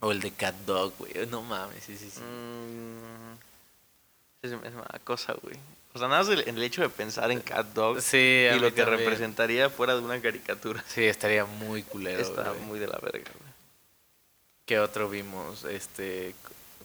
O el de Cat Dog, güey, no mames, sí, sí, sí. Mm, es, es una cosa, güey. O sea, nada más el, el hecho de pensar en Cat Dog Sí, y lo que también. representaría fuera de una caricatura. Sí, estaría muy culero. Está güey. muy de la verga, güey. ¿Qué otro vimos? Este,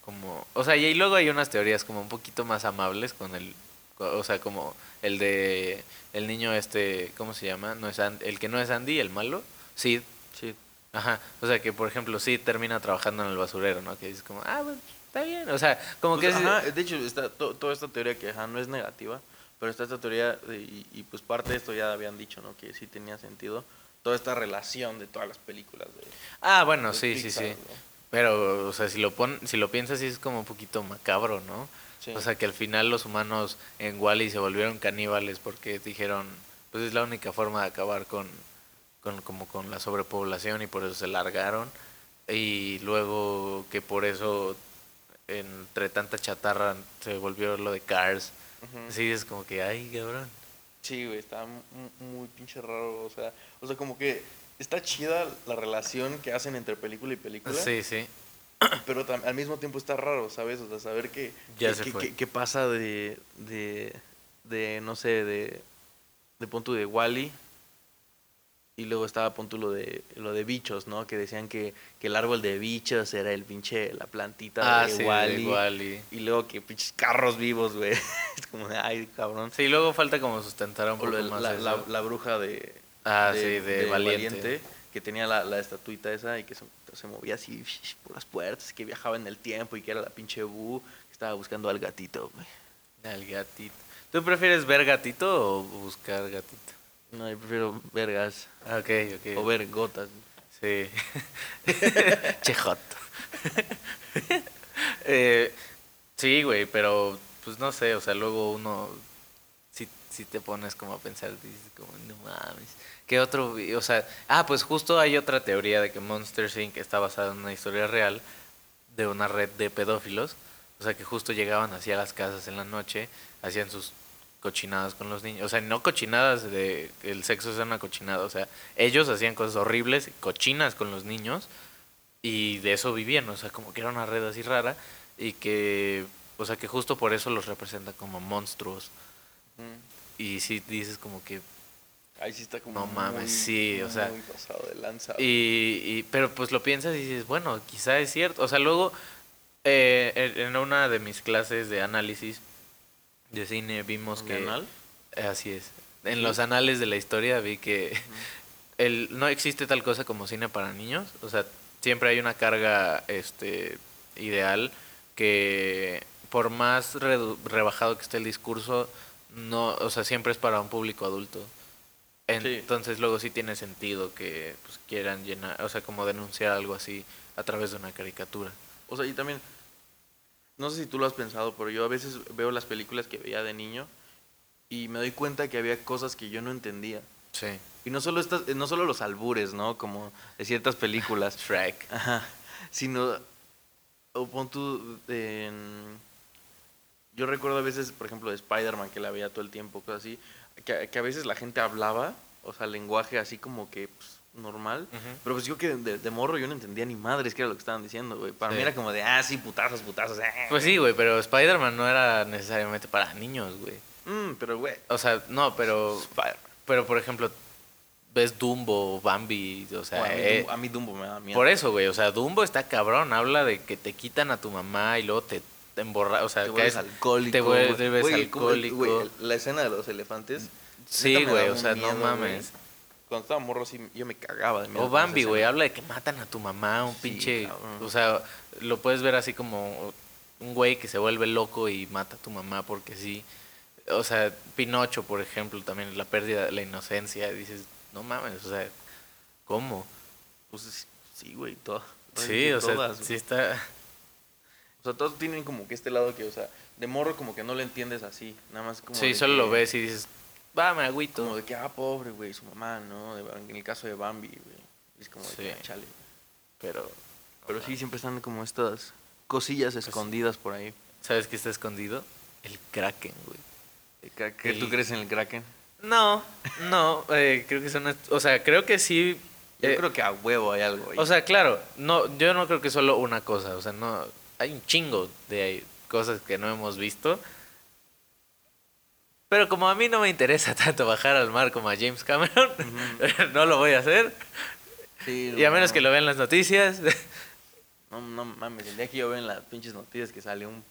como, o sea, y luego hay unas teorías como un poquito más amables con el, o sea, como el de el niño este, ¿cómo se llama? No es Andy- el que no es Andy, el malo, Sid. Sí. Ajá, o sea que por ejemplo Sid termina trabajando en el basurero, ¿no? Que dices como, ah, bueno, está bien. O sea, como Pues, que es... de hecho, está to- toda esta teoría que ajá, no es negativa, pero está esta teoría, y, y, pues parte de esto ya habían dicho, ¿no? Que sí tenía sentido. Toda esta relación de todas las películas de, Ah, bueno, de sí, sí, sí. ¿no? Pero, o sea, si lo pon, si lo piensas, sí es como un poquito macabro, ¿no? Sí. O sea, que al final los humanos en Wally se volvieron caníbales porque dijeron, pues es la única forma de acabar con, con como con la sobrepoblación y por eso se largaron. Y luego que por eso entre tanta chatarra se volvió lo de Cars. Ujú. Sí, es como que, ay, cabrón. Sí, güey, está mu- muy, pinche raro, o sea, o sea, como que está chida la relación que hacen entre película y película, Sí, sí. pero al mismo tiempo está raro, ¿sabes? O sea, saber que, Ya que, que- pasa de, de, de, no sé, de, de punto de Wally y luego estaba punto lo de, lo de bichos, ¿no? Que decían que, que el árbol de bichos era el pinche, la plantita Ah, de sí, Wally. de Wally. Y luego que pinches carros vivos, güey. es como de, ay, cabrón. Sí, luego falta como sustentar un O poco lo más la, eso. la- la bruja de, Ah, sí, de Valiente. Que tenía la, la estatuita esa y que se, se movía así por las puertas, que viajaba en el tiempo y que era la pinche Bu que estaba buscando al gatito, güey. Al gatito. ¿Tú prefieres ver gatito o buscar gatito? No, yo prefiero vergas Ah, Ok, ok. o ver gotas. Sí. Chejot. eh, sí, güey, pero pues no sé, o sea, luego uno si, te pones como a pensar, dices como, no mames. ¿Qué otro? O sea, ah, pues justo hay otra teoría de que Monster Inc. está basada en una historia real de una red de pedófilos. O sea, que justo llegaban así a las casas en la noche, hacían sus cochinadas con los niños. O sea, no cochinadas de el sexo sea una cochinada. O sea, ellos hacían cosas horribles, cochinas con los niños, y de eso vivían. O sea, como que era una red así rara, y que, o sea, que justo por eso los representa como monstruos. Y sí dices como que Ahí sí está como No mames, muy- sí, o sea, muy pasado de lanza. Y, y- pero pues lo piensas y dices, bueno, quizá es cierto. O sea, luego eh, en una de mis clases de análisis de cine vimos ¿Un que... anal? Eh, Así es. En los anales de la historia vi que el, no existe tal cosa como cine para niños. O sea, siempre hay una carga este, ideal que por más rebajado que esté el discurso, no, o sea, siempre es para un público adulto. Sí. Entonces luego sí tiene sentido que pues, quieran llenar, o sea, como denunciar algo así a través de una caricatura. O sea, y también, no sé si tú lo has pensado, pero yo a veces veo las películas que veía de niño y me doy cuenta que había cosas que yo no entendía. Sí. Y no solo, estas, no solo los albures, ¿no? Como de ciertas películas. Shrek. Ajá. Sino, o pon tú, en- yo recuerdo a veces, por ejemplo, de Spider-Man, que la veía todo el tiempo, cosas así, que, que a veces la gente hablaba, o sea, lenguaje así como que pues, normal, pero pues yo que de, de morro yo no entendía ni madres qué era lo que estaban diciendo, güey. Para Sí. mí era como de, ah, sí, putazos, putazos. eh". Pues sí, güey, pero Spider-Man no era necesariamente para niños, güey. Mm, pero, güey, O sea, no, pero, pero por ejemplo, ves Dumbo, Bambi, o sea, a, mí, eh, Dumbo, a mí Dumbo me da miedo. por eso, güey, o sea, Dumbo está cabrón, habla de que te quitan a tu mamá y luego te, te emborra, o sea, te vuelves alcohólico. te vuelves güey. ¿cómo- alcohólico. la escena de los elefantes. Sí, güey, o sea, no mames. Cuando estaba morro, sí, yo me cagaba de miedo. O Bambi, güey, habla de que matan a tu mamá, un Sí, pinche, cabrón. o sea, lo puedes ver así como un güey que se vuelve loco y mata a tu mamá porque sí. O sea, Pinocho, por ejemplo, también la pérdida de la inocencia, dices, no mames, o sea, ¿cómo? Pues es- sí, güey, todo. Sí, o sea, todas, sí está... O sea, todos tienen como que este lado que, o sea, de morro como que no lo entiendes así. Nada más como. Sí, solo que- lo ves y dices, va, me agüito. Como de que, ah, pobre, güey, su mamá, ¿no? De- en el caso de Bambi, güey. Es como de que, Sí. ah, chale. güey. Pero, Pero sí, siempre están como estas cosillas escondidas por ahí. ¿sabes qué está escondido? El Kraken, güey. Eh, ¿Qué, qué El- tú crees en el Kraken? No, no, eh, creo que son... O sea, creo que sí... Yo eh, creo que a huevo hay algo ahí. O sea, claro, no, yo no creo que solo una cosa, o sea, no, hay un chingo de cosas que no hemos visto. Pero como a mí no me interesa tanto bajar al mar como a James Cameron, no lo voy a hacer. Sí, Y a menos no, que lo vean las noticias. No, no mames, el día que yo veo en las pinches noticias que sale un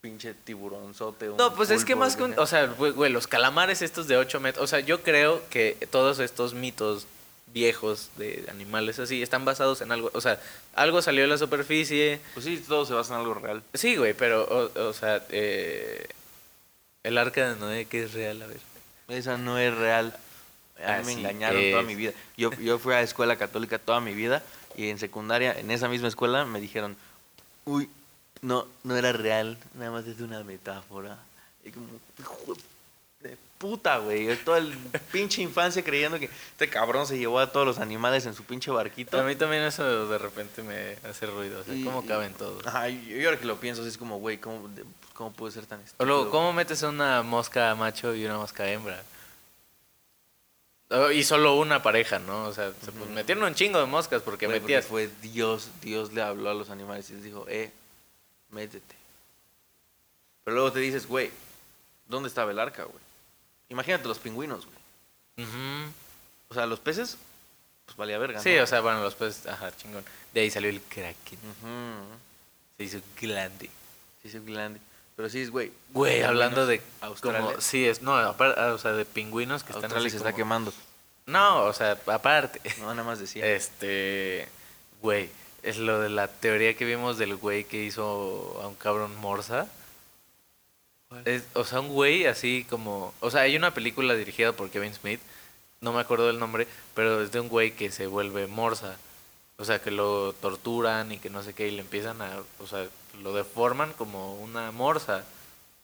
pinche tiburonzote. un No, pues es que más que un, o sea, güey, los calamares estos de 8 metros, o sea, yo creo que todos estos mitos viejos de animales así están basados en algo, o sea, algo salió a la superficie. Pues sí, todo se basa en algo real. Sí, güey, pero, o, o sea, eh, el arca de Noé, que es real, a ver. Esa no es real. A mí me Así engañaron toda mi vida. Yo, yo fui a escuela católica toda mi vida y en secundaria, en esa misma escuela, me dijeron, uy, no, no era real, nada más es una metáfora. Y como, de puta, güey. Yo toda el pinche infancia creyendo que este cabrón se llevó a todos los animales en su pinche barquito. A mí también eso de repente me hace ruido, o sea, Y- ¿cómo caben todos? Ajá, yo ahora que lo pienso, así es como, güey, ¿cómo, ¿cómo puede ser tan O estúpido? luego, ¿cómo metes una mosca macho y una mosca hembra? Oh, Y solo una pareja, ¿no? O sea, se pues, metieron un chingo de moscas porque Güey, metías... fue Dios, Dios le habló a los animales y les dijo, eh, métete. Pero luego te dices, güey, ¿dónde estaba el arca, güey? Imagínate los pingüinos, güey. Ujú. O sea, los peces, pues valía verga, Sí, ¿no? o sea, bueno, los peces, ajá, chingón. De ahí salió el kraken. Se hizo grande. Sí, sí, grande. Pero sí güey. Güey, hablando de Australia. como sí es, no, aparte, o sea, de pingüinos que están Australia así se está quemando. No, o sea, aparte. No, nada más decía. Este, güey, es lo de la teoría que vimos del güey que hizo a un cabrón morsa. Es, o sea, un güey así como, o sea, hay una película dirigida por Kevin Smith, no me acuerdo del nombre, pero es de un güey que se vuelve morsa. O sea, que lo torturan y que no sé qué, y le empiezan a, o sea, lo deforman como una morsa.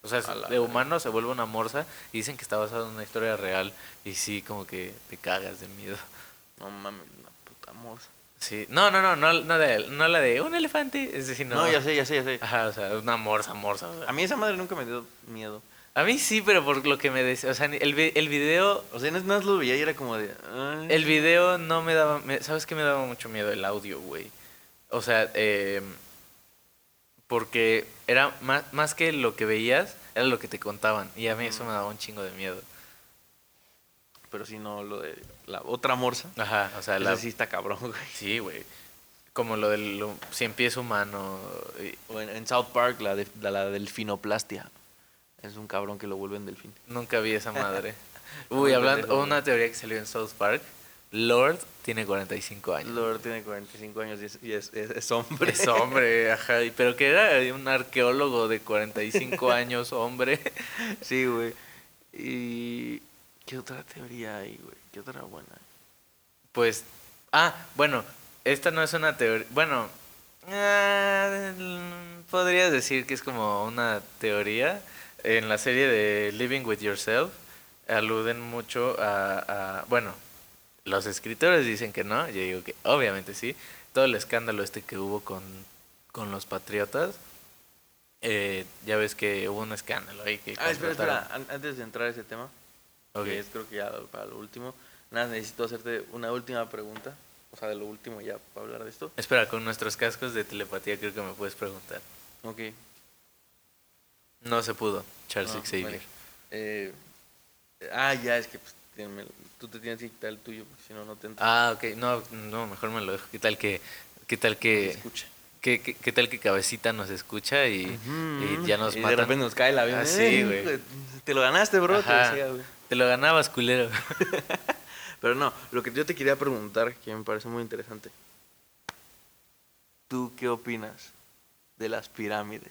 O sea, de humano se vuelve una morsa y dicen que está basado en una historia real y sí, como que te cagas de miedo. No mames, una puta morsa. Sí, no, no, no, no, no, de, no la de un elefante, es decir, no. No, ya sé, ya sé, ya sé. Ajá, o sea, una morsa, morsa. o sea. A mí esa madre nunca me dio miedo. A mí sí, pero por lo que me decía, o sea, el, el video, O sea, no más lo veía y era como de... ay. el video no me daba, me- ¿sabes qué me daba mucho miedo? El audio, güey. O sea, eh, porque era más, más que lo que veías, era lo que te contaban. Y a mí eso me daba un chingo de miedo. Pero sí, no, lo de la otra morsa. Ajá, o sea, la, sí está cabrón, güey. sí, güey. Como lo del lo- cien pies humano. O en, en South Park, la, de, la, la delfinoplastia. Es un cabrón que lo vuelven delfín. Nunca vi esa madre. Uy, hablando, una teoría que salió en South Park. Lord tiene 45 años. Lord tiene 45 años y es, y es, es- es hombre. Es hombre, ajá. Pero que era un arqueólogo de 45 años, hombre. Sí, güey. Y... ¿Qué otra teoría hay, güey? ¿Qué otra buena? Pues, ah, bueno, esta no es una teoría. Bueno, ah, podrías decir que es como una teoría. En la serie de Living with Yourself aluden mucho a, a- bueno, los escritores dicen que no, yo digo que obviamente sí. Todo el escándalo este que hubo con, con los patriotas, eh, ya ves que hubo un escándalo ahí que Ah, espera, espera. an- Antes de entrar a ese tema, Ok. que es creo que ya para lo último, nada, necesito hacerte una última pregunta. O sea, de lo último ya para hablar de esto. Espera, con nuestros cascos de telepatía creo que me puedes preguntar. Ok. No se pudo, Charles No, Xavier. Eh, ah, ya, es que pues, tú te tienes que quitar el tuyo, porque si no, no te entra. Ah, ok, no, no, mejor me lo dejo. ¿Qué tal que, qué tal que, escucha. qué, qué- qué tal que cabecita nos escucha y, y ya nos y matan? de repente nos cae la vida. Ah, sí, güey. Te lo ganaste, bro. te decía, güey. Te lo ganabas, culero. Pero no, lo que yo te quería preguntar, que me parece muy interesante. ¿Tú qué opinas de las pirámides?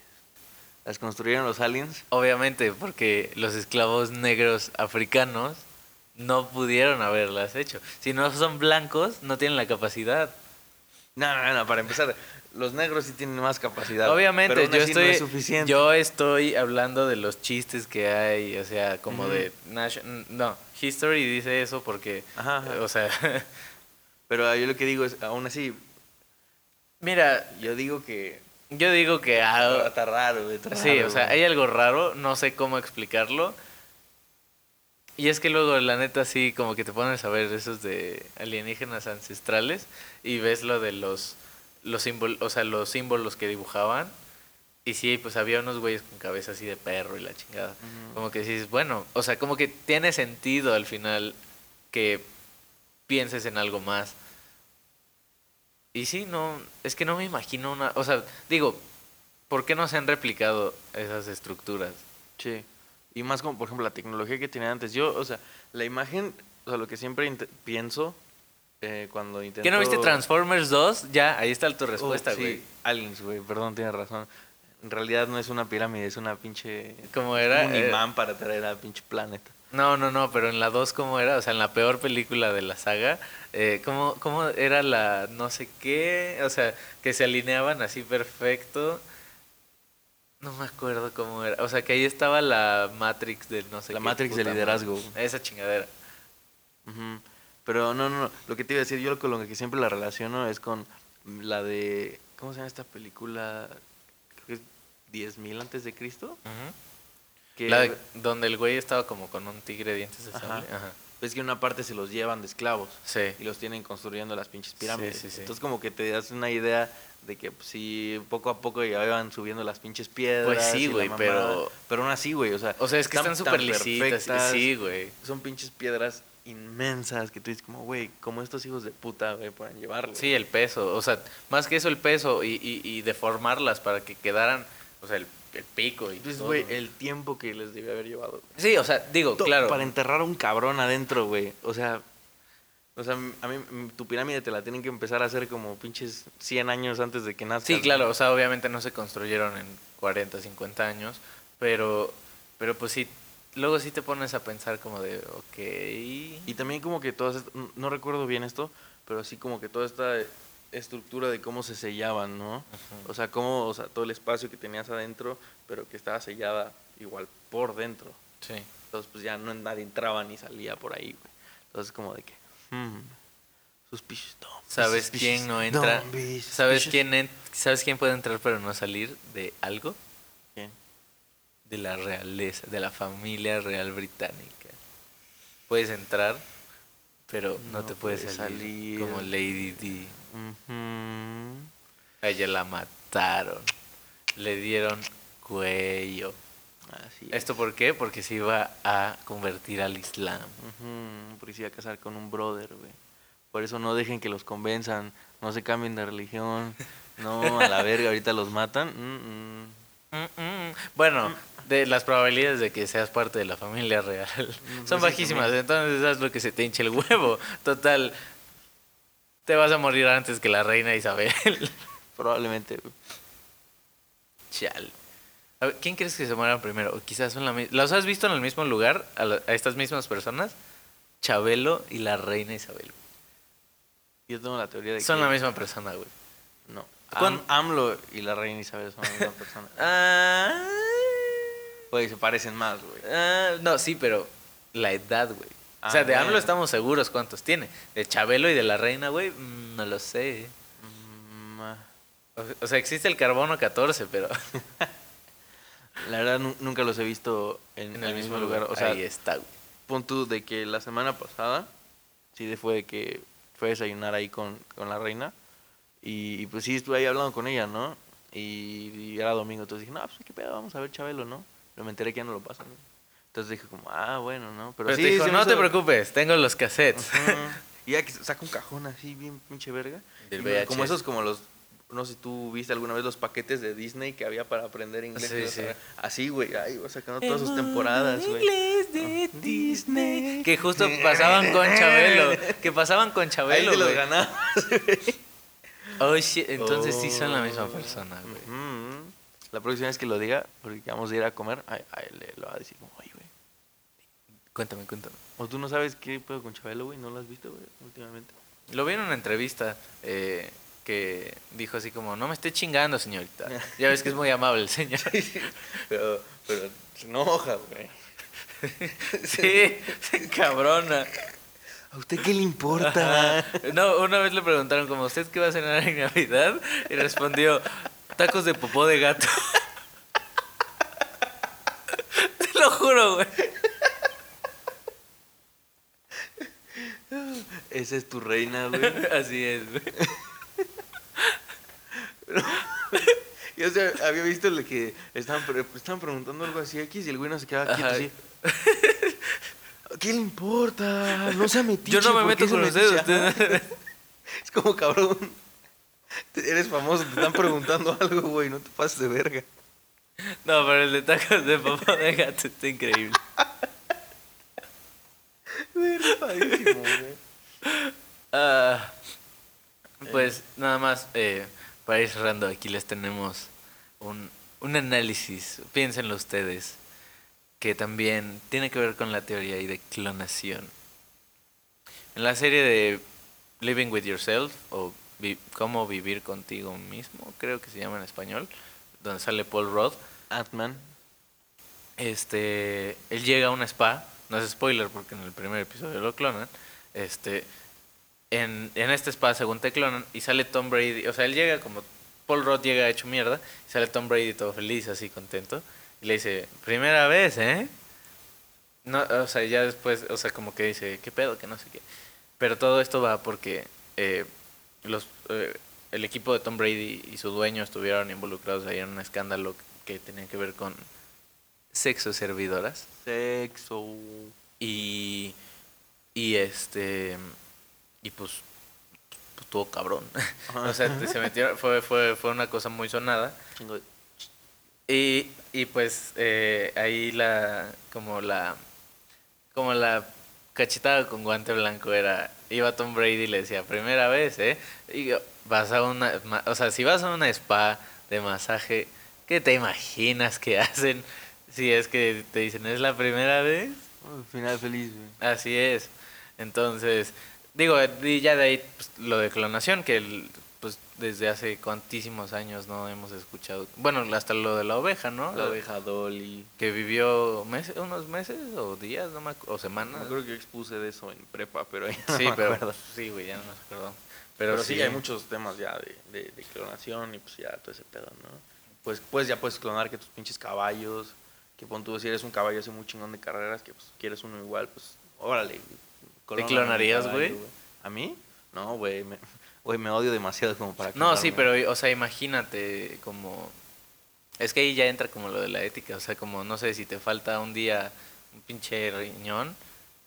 ¿Las construyeron los aliens? Obviamente, porque los esclavos negros africanos no pudieron haberlas hecho. Si no son blancos, no tienen la capacidad. No, no, no, para empezar, los negros sí tienen más capacidad. Obviamente, pero aún yo así estoy, no es suficiente. yo estoy hablando de los chistes que hay, o sea, como de nation- no, History dice eso porque, Ajá, ajá. o sea, Pero yo lo que digo es, aún así, mira, yo digo que yo digo que ah, está raro, sí, o sea, hay algo raro, no sé cómo explicarlo. Y es que luego, la neta, sí, como que te pones a ver esos de alienígenas ancestrales y ves lo de los, los símbolos, o sea, los símbolos que dibujaban. Y sí, pues había unos güeyes con cabeza así de perro y la chingada. Como que dices, bueno, o sea, como que tiene sentido al final que pienses en algo más. Y sí, no, es que no me imagino una, o sea, digo, ¿por qué no se han replicado esas estructuras? Sí. Y más como, por ejemplo, la tecnología que tenían antes. Yo, o sea, la imagen, o sea, lo que siempre pienso eh, cuando intentó... ¿Qué no viste Transformers 2? Ya, ahí está tu respuesta, sí, güey. Aliens, güey, perdón, tienes razón. En realidad no es una pirámide, es una pinche... ¿Cómo era? Un Eh, imán para traer al pinche planeta. No, no, no, pero en la 2, ¿cómo era? O sea, en la peor película de la saga, eh, ¿cómo, ¿cómo era la no sé qué? O sea, que se alineaban así perfecto. No me acuerdo cómo era. O sea, que ahí estaba la Matrix del no sé La qué Matrix de puta liderazgo. madre. Esa chingadera. Ujú. Pero no, no, no. Lo que te iba a decir, yo con lo que siempre la relaciono es con la de. ¿Cómo se llama esta película? Creo que es 10.000 antes de Cristo. Que La de- donde el güey estaba como con un tigre de dientes de sable. Ajá. ves que una parte se los llevan de esclavos Sí. y los tienen construyendo las pinches pirámides. Sí, sí, sí. Entonces, como que te das una idea de que pues, si poco a poco ya iban subiendo las pinches piedras. Pues sí, güey, pero- Pero aún así, güey, o sea. O sea, es que están súper lisitas. Sí, güey. Son pinches piedras inmensas que tú dices, como, güey, como estos hijos de puta, güey, pueden llevarlo. Sí, el peso. O sea, más que eso, el peso y, y, y deformarlas para que quedaran, o sea, el, el pico y Entonces, güey, el tiempo que les debió haber llevado. Sí, o sea, digo, claro. Para enterrar a un cabrón adentro, güey. O sea, o sea, a mí tu pirámide te la tienen que empezar a hacer como pinches 100 años antes de que nazcas. Sí, claro, o sea, obviamente no se construyeron en 40, 50 años, pero, pero pues sí, luego sí te pones a pensar como de, ok. Y también como que todas, no- recuerdo bien esto, pero así como que toda esta estructura de cómo se sellaban, ¿no? O sea, cómo, o sea, todo el espacio que tenías adentro, pero que estaba sellada igual por dentro. Sí. Entonces, pues ya no nadie entraba ni salía por ahí, güey. Entonces, como de que, hmm, suspicious, ¿Sabes suspicious, quién no entra? be ¿Sabes quién, en- ¿Sabes quién puede entrar pero no salir de algo? De la realeza, de la familia real británica. Puedes entrar, pero no, No te puedes puedes salir, salir. Como Lady D. A ella la mataron. Le dieron cuello. Así es. ¿Esto por qué? Porque se iba a convertir al Islam. Porque se iba a casar con un brother, güey. Por eso no dejen que los convenzan, no se cambien de religión. No, a la verga, ahorita los matan. Mm, mm. Mm, mm. Bueno, de las probabilidades de que seas parte de la familia real son bajísimas, entonces haz lo que se te hinche el huevo. Total, te vas a morir antes que la reina Isabel. Probablemente. Chal. A ver, ¿quién crees que se mueran primero? O quizás son la ¿Los has visto en el mismo lugar a, la- a estas mismas personas? Chabelo y la reina Isabel. Yo tengo la teoría de Son que... la misma persona, güey. No. ¿Cuán- Am- AMLO y la reina Isabel son la misma persona. Ah, Güey, se parecen más, güey. ah, no, sí, pero la edad, güey. o sea, Ah, de AMLO bueno. estamos seguros cuántos tiene. De Chabelo y de la reina, güey, mm, no lo sé. Mm, ah. O, o sea, existe el carbono 14, pero La verdad, nu- nunca los he visto en, en el mismo lugar. O sea, ahí está, güey. pon tú de que la semana pasada, sí fue de que fue a desayunar ahí con, con la reina. Y, y pues sí, estuve ahí hablando con ella, ¿no? Y, y era domingo, entonces dije, no, pues qué pedo, vamos a ver Chabelo, ¿no? Pero me enteré que ya no lo pasan. ¿no? Entonces dije como, ah, bueno, ¿no? Pero, Pero sí, te dijo, me no te hizo- preocupes, tengo los cassettes. Ujú. Y ya que saca un cajón así, bien pinche verga. Del me- Como VHS. esos, como los, no sé si tú viste alguna vez los paquetes de Disney que había para aprender inglés. Sí, sí. Así, güey, ahí iba sacando todas sus temporadas, güey. Inglés de Disney. Que justo pasaban con Chabelo. Que pasaban con Ahí Chabelo, te los güey. Oh, shit, Entonces sí son la misma Oh. persona, güey. La próxima vez que lo diga, porque vamos a ir a comer, ahí, ahí le lo va a decir como, oye, güey. Cuéntame, cuéntame. O tú no sabes qué pedo con Chabelo, güey, no lo has visto, güey, últimamente. Lo vi en una entrevista eh, que dijo así como, no me esté chingando, señorita. Ya ves que es muy amable el señor. pero, pero se enoja, güey. Sí, se cabrona. ¿A usted qué le importa? No, una vez le preguntaron como, ¿usted qué va a cenar en Navidad? Y respondió, tacos de popó de gato. Te lo juro, güey. Esa es tu reina, güey. Así es, güey. Yo o sea, había visto lo que estaban preguntando algo así X y el güey no se quedaba quieto Ajá. así. ¿Qué le importa? No se metiche. Yo no me ¿por qué meto con metiche? ustedes. Ajá. ustedes- Es como cabrón. Eres famoso, te están preguntando algo, güey, no te pases de verga. No, pero el de tacos de popó de gato está increíble. Ah, pues nada más, eh, para ir cerrando, aquí les tenemos un, un análisis, piénsenlo ustedes, que también tiene que ver con la teoría y de clonación. En la serie de Living with Yourself, o vi- Cómo vivir contigo mismo, creo que se llama en español, donde sale Paul Rudd, Ant-Man. este, él llega a una spa, no es spoiler porque en el primer episodio lo clonan, este, en, en este spa según te clonan y sale Tom Brady, o sea, él llega como, Paul Rudd llega hecho mierda, y sale Tom Brady todo feliz, así contento, y le dice, primera vez, ¿eh? No, o sea, ya después, o sea, como que dice, ¿qué pedo? Que no sé qué. Pero todo esto va porque eh, los, eh, el equipo de Tom Brady y su dueño estuvieron involucrados ahí en un escándalo que tenía que ver con sexo servidoras Sexo. y y este y pues, pues estuvo cabrón o sea se metió fue fue fue una cosa muy sonada Chingo y, y pues eh, ahí la como la como la cachetada con guante blanco era iba Tom Brady y le decía primera vez eh y vas a una ma- o sea si vas a una spa de masaje qué te imaginas que hacen si es que te dicen es la primera vez Oh, final feliz, güey. Así es. Entonces, digo, y ya de ahí pues, lo de clonación, que el- pues desde hace cuantísimos años no hemos escuchado. Bueno, hasta lo de la oveja, ¿no? La oveja Dolly. Que vivió meses, unos meses o días, no me o No semanas. creo que yo expuse de eso en prepa, pero ahí no Sí, me pero acuerdo. sí, güey, ya no me acuerdo. Pero, Pero, sí, hay muchos temas ya de, de, de clonación y pues ya todo ese pedo, ¿no? Pues, pues ya puedes clonar que tus pinches caballos, que pon tú, si eres un caballo así muy chingón de carreras, que pues quieres uno igual, pues órale. mi clonarías, güey? ¿A mí? No, güey, me, güey, me odio demasiado como para No, sí, pero, o sea, imagínate como... Es que ahí ya entra como lo de la ética, o sea, como, no sé, si te falta un día un pinche riñón,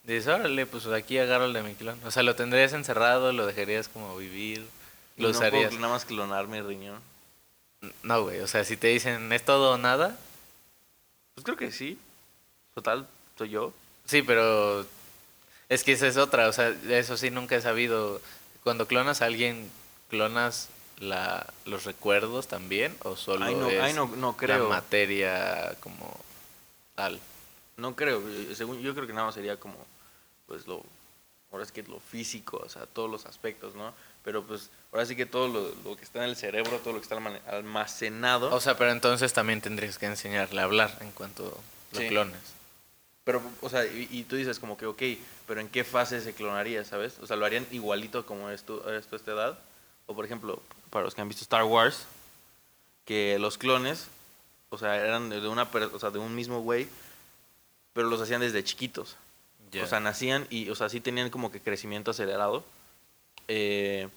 dices, órale, pues aquí agarro el de mi clon. O sea, lo tendrías encerrado, lo dejarías como vivir, lo no puedo usarías. nada más clonar mi riñón. No, güey, o sea, si te dicen, ¿es todo o nada? Pues creo que sí. Total, soy yo. Sí, pero es que esa es otra, o sea, eso sí nunca he sabido. Cuando clonas a alguien, ¿clonas la, los recuerdos también o solo Ay, no, es ay, no, no la materia como tal? No creo, eh, según yo creo que nada más sería como, pues lo, ahora es que lo físico, o sea, todos los aspectos, ¿no? Pero pues ahora sí que todo lo, lo que está en el cerebro, todo lo que está alma- almacenado, O sea, pero entonces también tendrías que enseñarle a hablar en cuanto lo Sí. clones. Pero, o sea, y, y tú dices como que, ok, pero ¿en qué fase se clonaría, sabes? O sea, ¿lo harían igualito como esto, esto a esta edad? O por ejemplo, para los que han visto Star Wars, que los clones, o sea, eran de una, o sea, de un mismo güey, pero los hacían desde chiquitos. O sea, nacían y, o sea, sí tenían como que crecimiento acelerado. eh,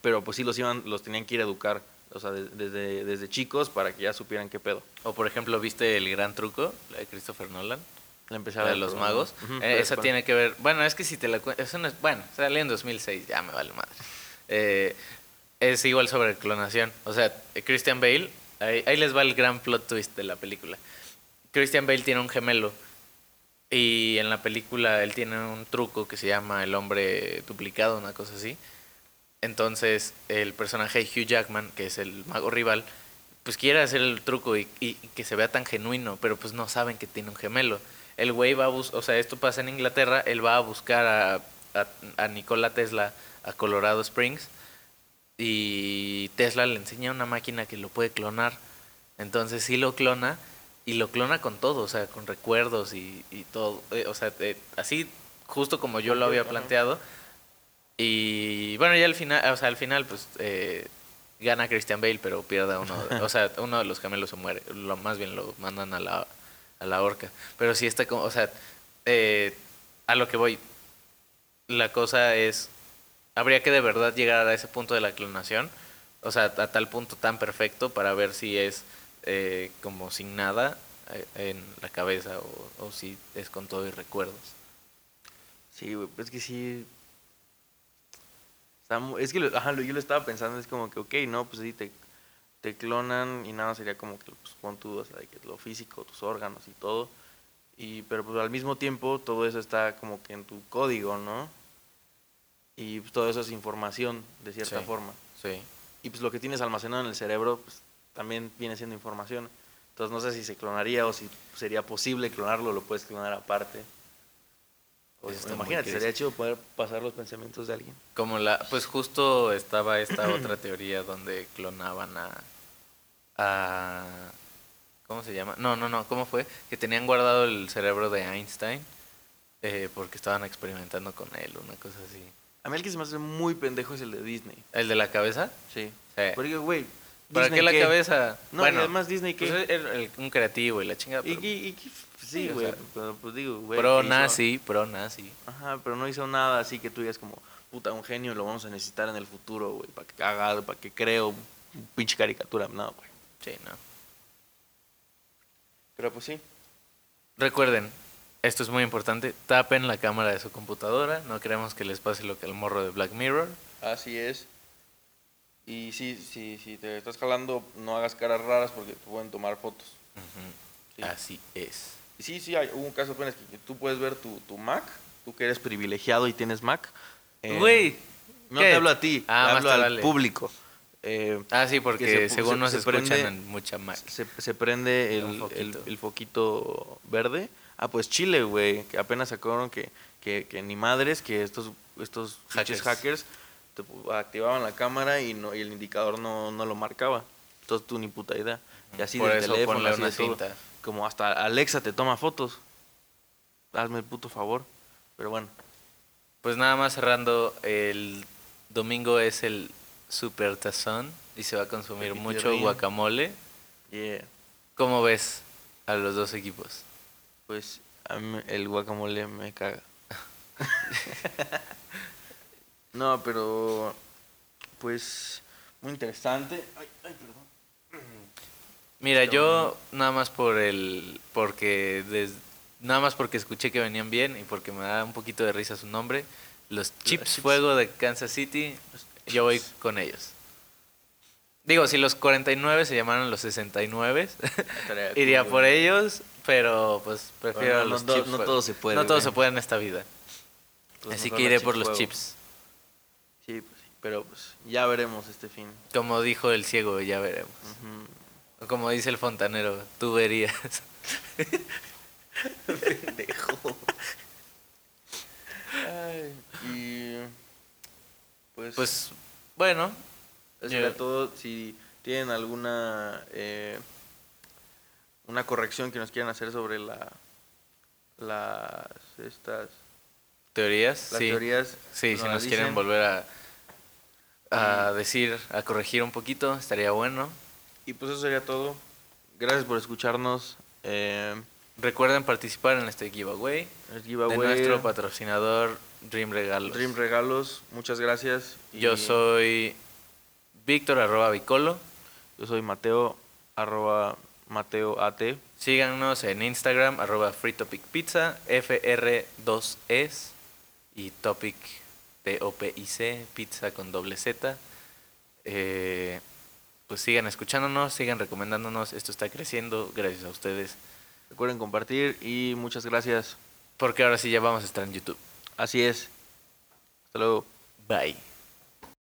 pero pues sí los iban, los tenían que ir a educar, o sea, de- desde, desde chicos para que ya supieran qué pedo. O por ejemplo, ¿viste el gran truco? La de Christopher Nolan. La La empezaba de los magos. Eh, esa tiene que ver. Bueno, es que si te la cuento. No es. Bueno, salió en 2006, ya me vale madre. Eh, es igual sobre clonación. O sea, Christian Bale. Ahí, ahí les va el gran plot twist de la película. Christian Bale tiene un gemelo. Y en la película él tiene un truco que se llama el hombre duplicado, una cosa así. Entonces, el personaje Hugh Jackman, que es el mago rival, pues quiere hacer el truco y, y- y que se vea tan genuino, pero pues no saben que tiene un gemelo. El güey va a buscar, o sea, esto pasa en Inglaterra, él va a buscar a, a, a Nikola Tesla a Colorado Springs y Tesla le enseña una máquina que lo puede clonar. Entonces sí lo clona y lo clona con todo, o sea, con recuerdos y, y todo. eh, o sea, eh, así justo como yo lo había planteado. Y bueno, ya al final, o sea, al final pues eh, gana Christian Bale, pero pierde a uno, o sea, uno de los gemelos se muere, lo más bien lo mandan a la, a la horca. Pero sí está como, o sea, eh, a lo que voy, la cosa es, habría que de verdad llegar a ese punto de la clonación, o sea, a tal punto tan perfecto para ver si es eh, como sin nada eh, en la cabeza o, o si es con todo y recuerdos. Sí, güey, es que sí. es que lo- ajá, yo lo estaba pensando, es como que, ok, no, pues sí, te, te clonan y nada, sería como que pues, pon o sea, que lo físico, tus órganos y todo. Y, pero pues al mismo tiempo todo eso está como que en tu código, ¿no? Y pues, todo eso es información, de cierta Sí. forma. Sí. Y pues lo que tienes almacenado en el cerebro, pues también viene siendo información. Entonces no sé si se clonaría o si sería posible clonarlo, lo puedes clonar aparte. Muy imagínate, sería chido poder pasar los pensamientos de alguien. Como la, pues justo estaba esta otra teoría donde clonaban a, a, ¿cómo se llama? No, no, no, ¿cómo fue? Que tenían guardado el cerebro de Einstein eh, porque estaban experimentando con él, una cosa así. A mí el que se me hace muy pendejo es el de Disney. ¿El de la cabeza? Sí. Sí. Porque, güey. ¿Para Disney qué la cabeza? No, y además Disney pues qué. es el- el- un creativo y la chingada. Y, pero y- y- sí, o güey. sea, pero pues digo, güey. pro ¿qué hizo? nazi, pro nazi. Ajá, pero no hizo nada así que tú digas como, puta, un genio lo vamos a necesitar en el futuro, güey, para que haga, para que un un pinche caricatura. No, güey. Sí, no. Pero pues sí. Recuerden, esto es muy importante, tapen la cámara de su computadora, no queremos que les pase lo que al morro de Black Mirror. Así es. Y sí, sí, si te estás jalando, no hagas caras raras porque te pueden tomar fotos. Sí. Así es. Sí, sí, hay, hubo un caso apenas que tú puedes ver tu, tu Mac, tú que eres privilegiado y tienes Mac. eh, Güey. No te hablo a ti, Ah, hablo al vale. público. Eh, Ah, sí, porque que se- según se- nos se escuchan prende- en mucha Mac. se, prende el, foquito. el- el foquito verde. Ah, pues Chile, güey, que apenas sacaron que, que, que ni madres, que estos, estos Hackers. hackers te activaban la cámara y, no, y el indicador no, no lo marcaba. Entonces tú ni puta idea. Y así Por del eso teléfono, así una de todo. Como hasta Alexa te toma fotos. Hazme el puto favor. Pero bueno, Pues nada más cerrando, el domingo es el Super Tazón y se va a consumir mucho guacamole. yeah. ¿Cómo ves a los dos equipos? Pues a mí el guacamole me caga. no, pero pues muy interesante. Ay, ay, perdón. Mira, Pero- yo nada más por el porque des- nada más porque escuché que venían bien y porque me da un poquito de risa su nombre, los Chips Chips. Fuego de Kansas City, yo voy con ellos. Digo, si los 49 se llamaran los 69, Estaría iría por ellos, pero pues prefiero Bueno, a no los Chips no Fuego. todo se puede, No todo se puede en esta vida. Así que iré por los. Chips. Sí, pues, sí, pero pues ya veremos este fin. Como dijo el ciego, ya veremos. Ujú. O Como dice el fontanero, tú verías. Pendejo. Ay, y pues, Pues bueno, eso era todo. Si tienen alguna eh, una corrección que nos quieran hacer sobre la las estas teorías, las sí. teorías, Sí, nos si nos quieren volver a, a decir, a corregir un poquito, estaría bueno. Y pues eso sería todo. Gracias por escucharnos. Eh, Recuerden participar en este giveaway el de giveaway, nuestro patrocinador Dream Regalos. Dream Regalos. Muchas gracias. Yo soy Víctor arroba Vicolo. yo soy Mateo arroba Mateo AT. Síganos en Instagram arroba Free Topic Pizza, FR2S y Topic T-O-P-I-C, pizza con doble Z. Eh, pues sigan escuchándonos, sigan recomendándonos, esto está creciendo gracias a ustedes, Recuerden compartir y muchas gracias. porque ahora sí ya vamos a estar en YouTube. Así es. Hasta luego. Bye.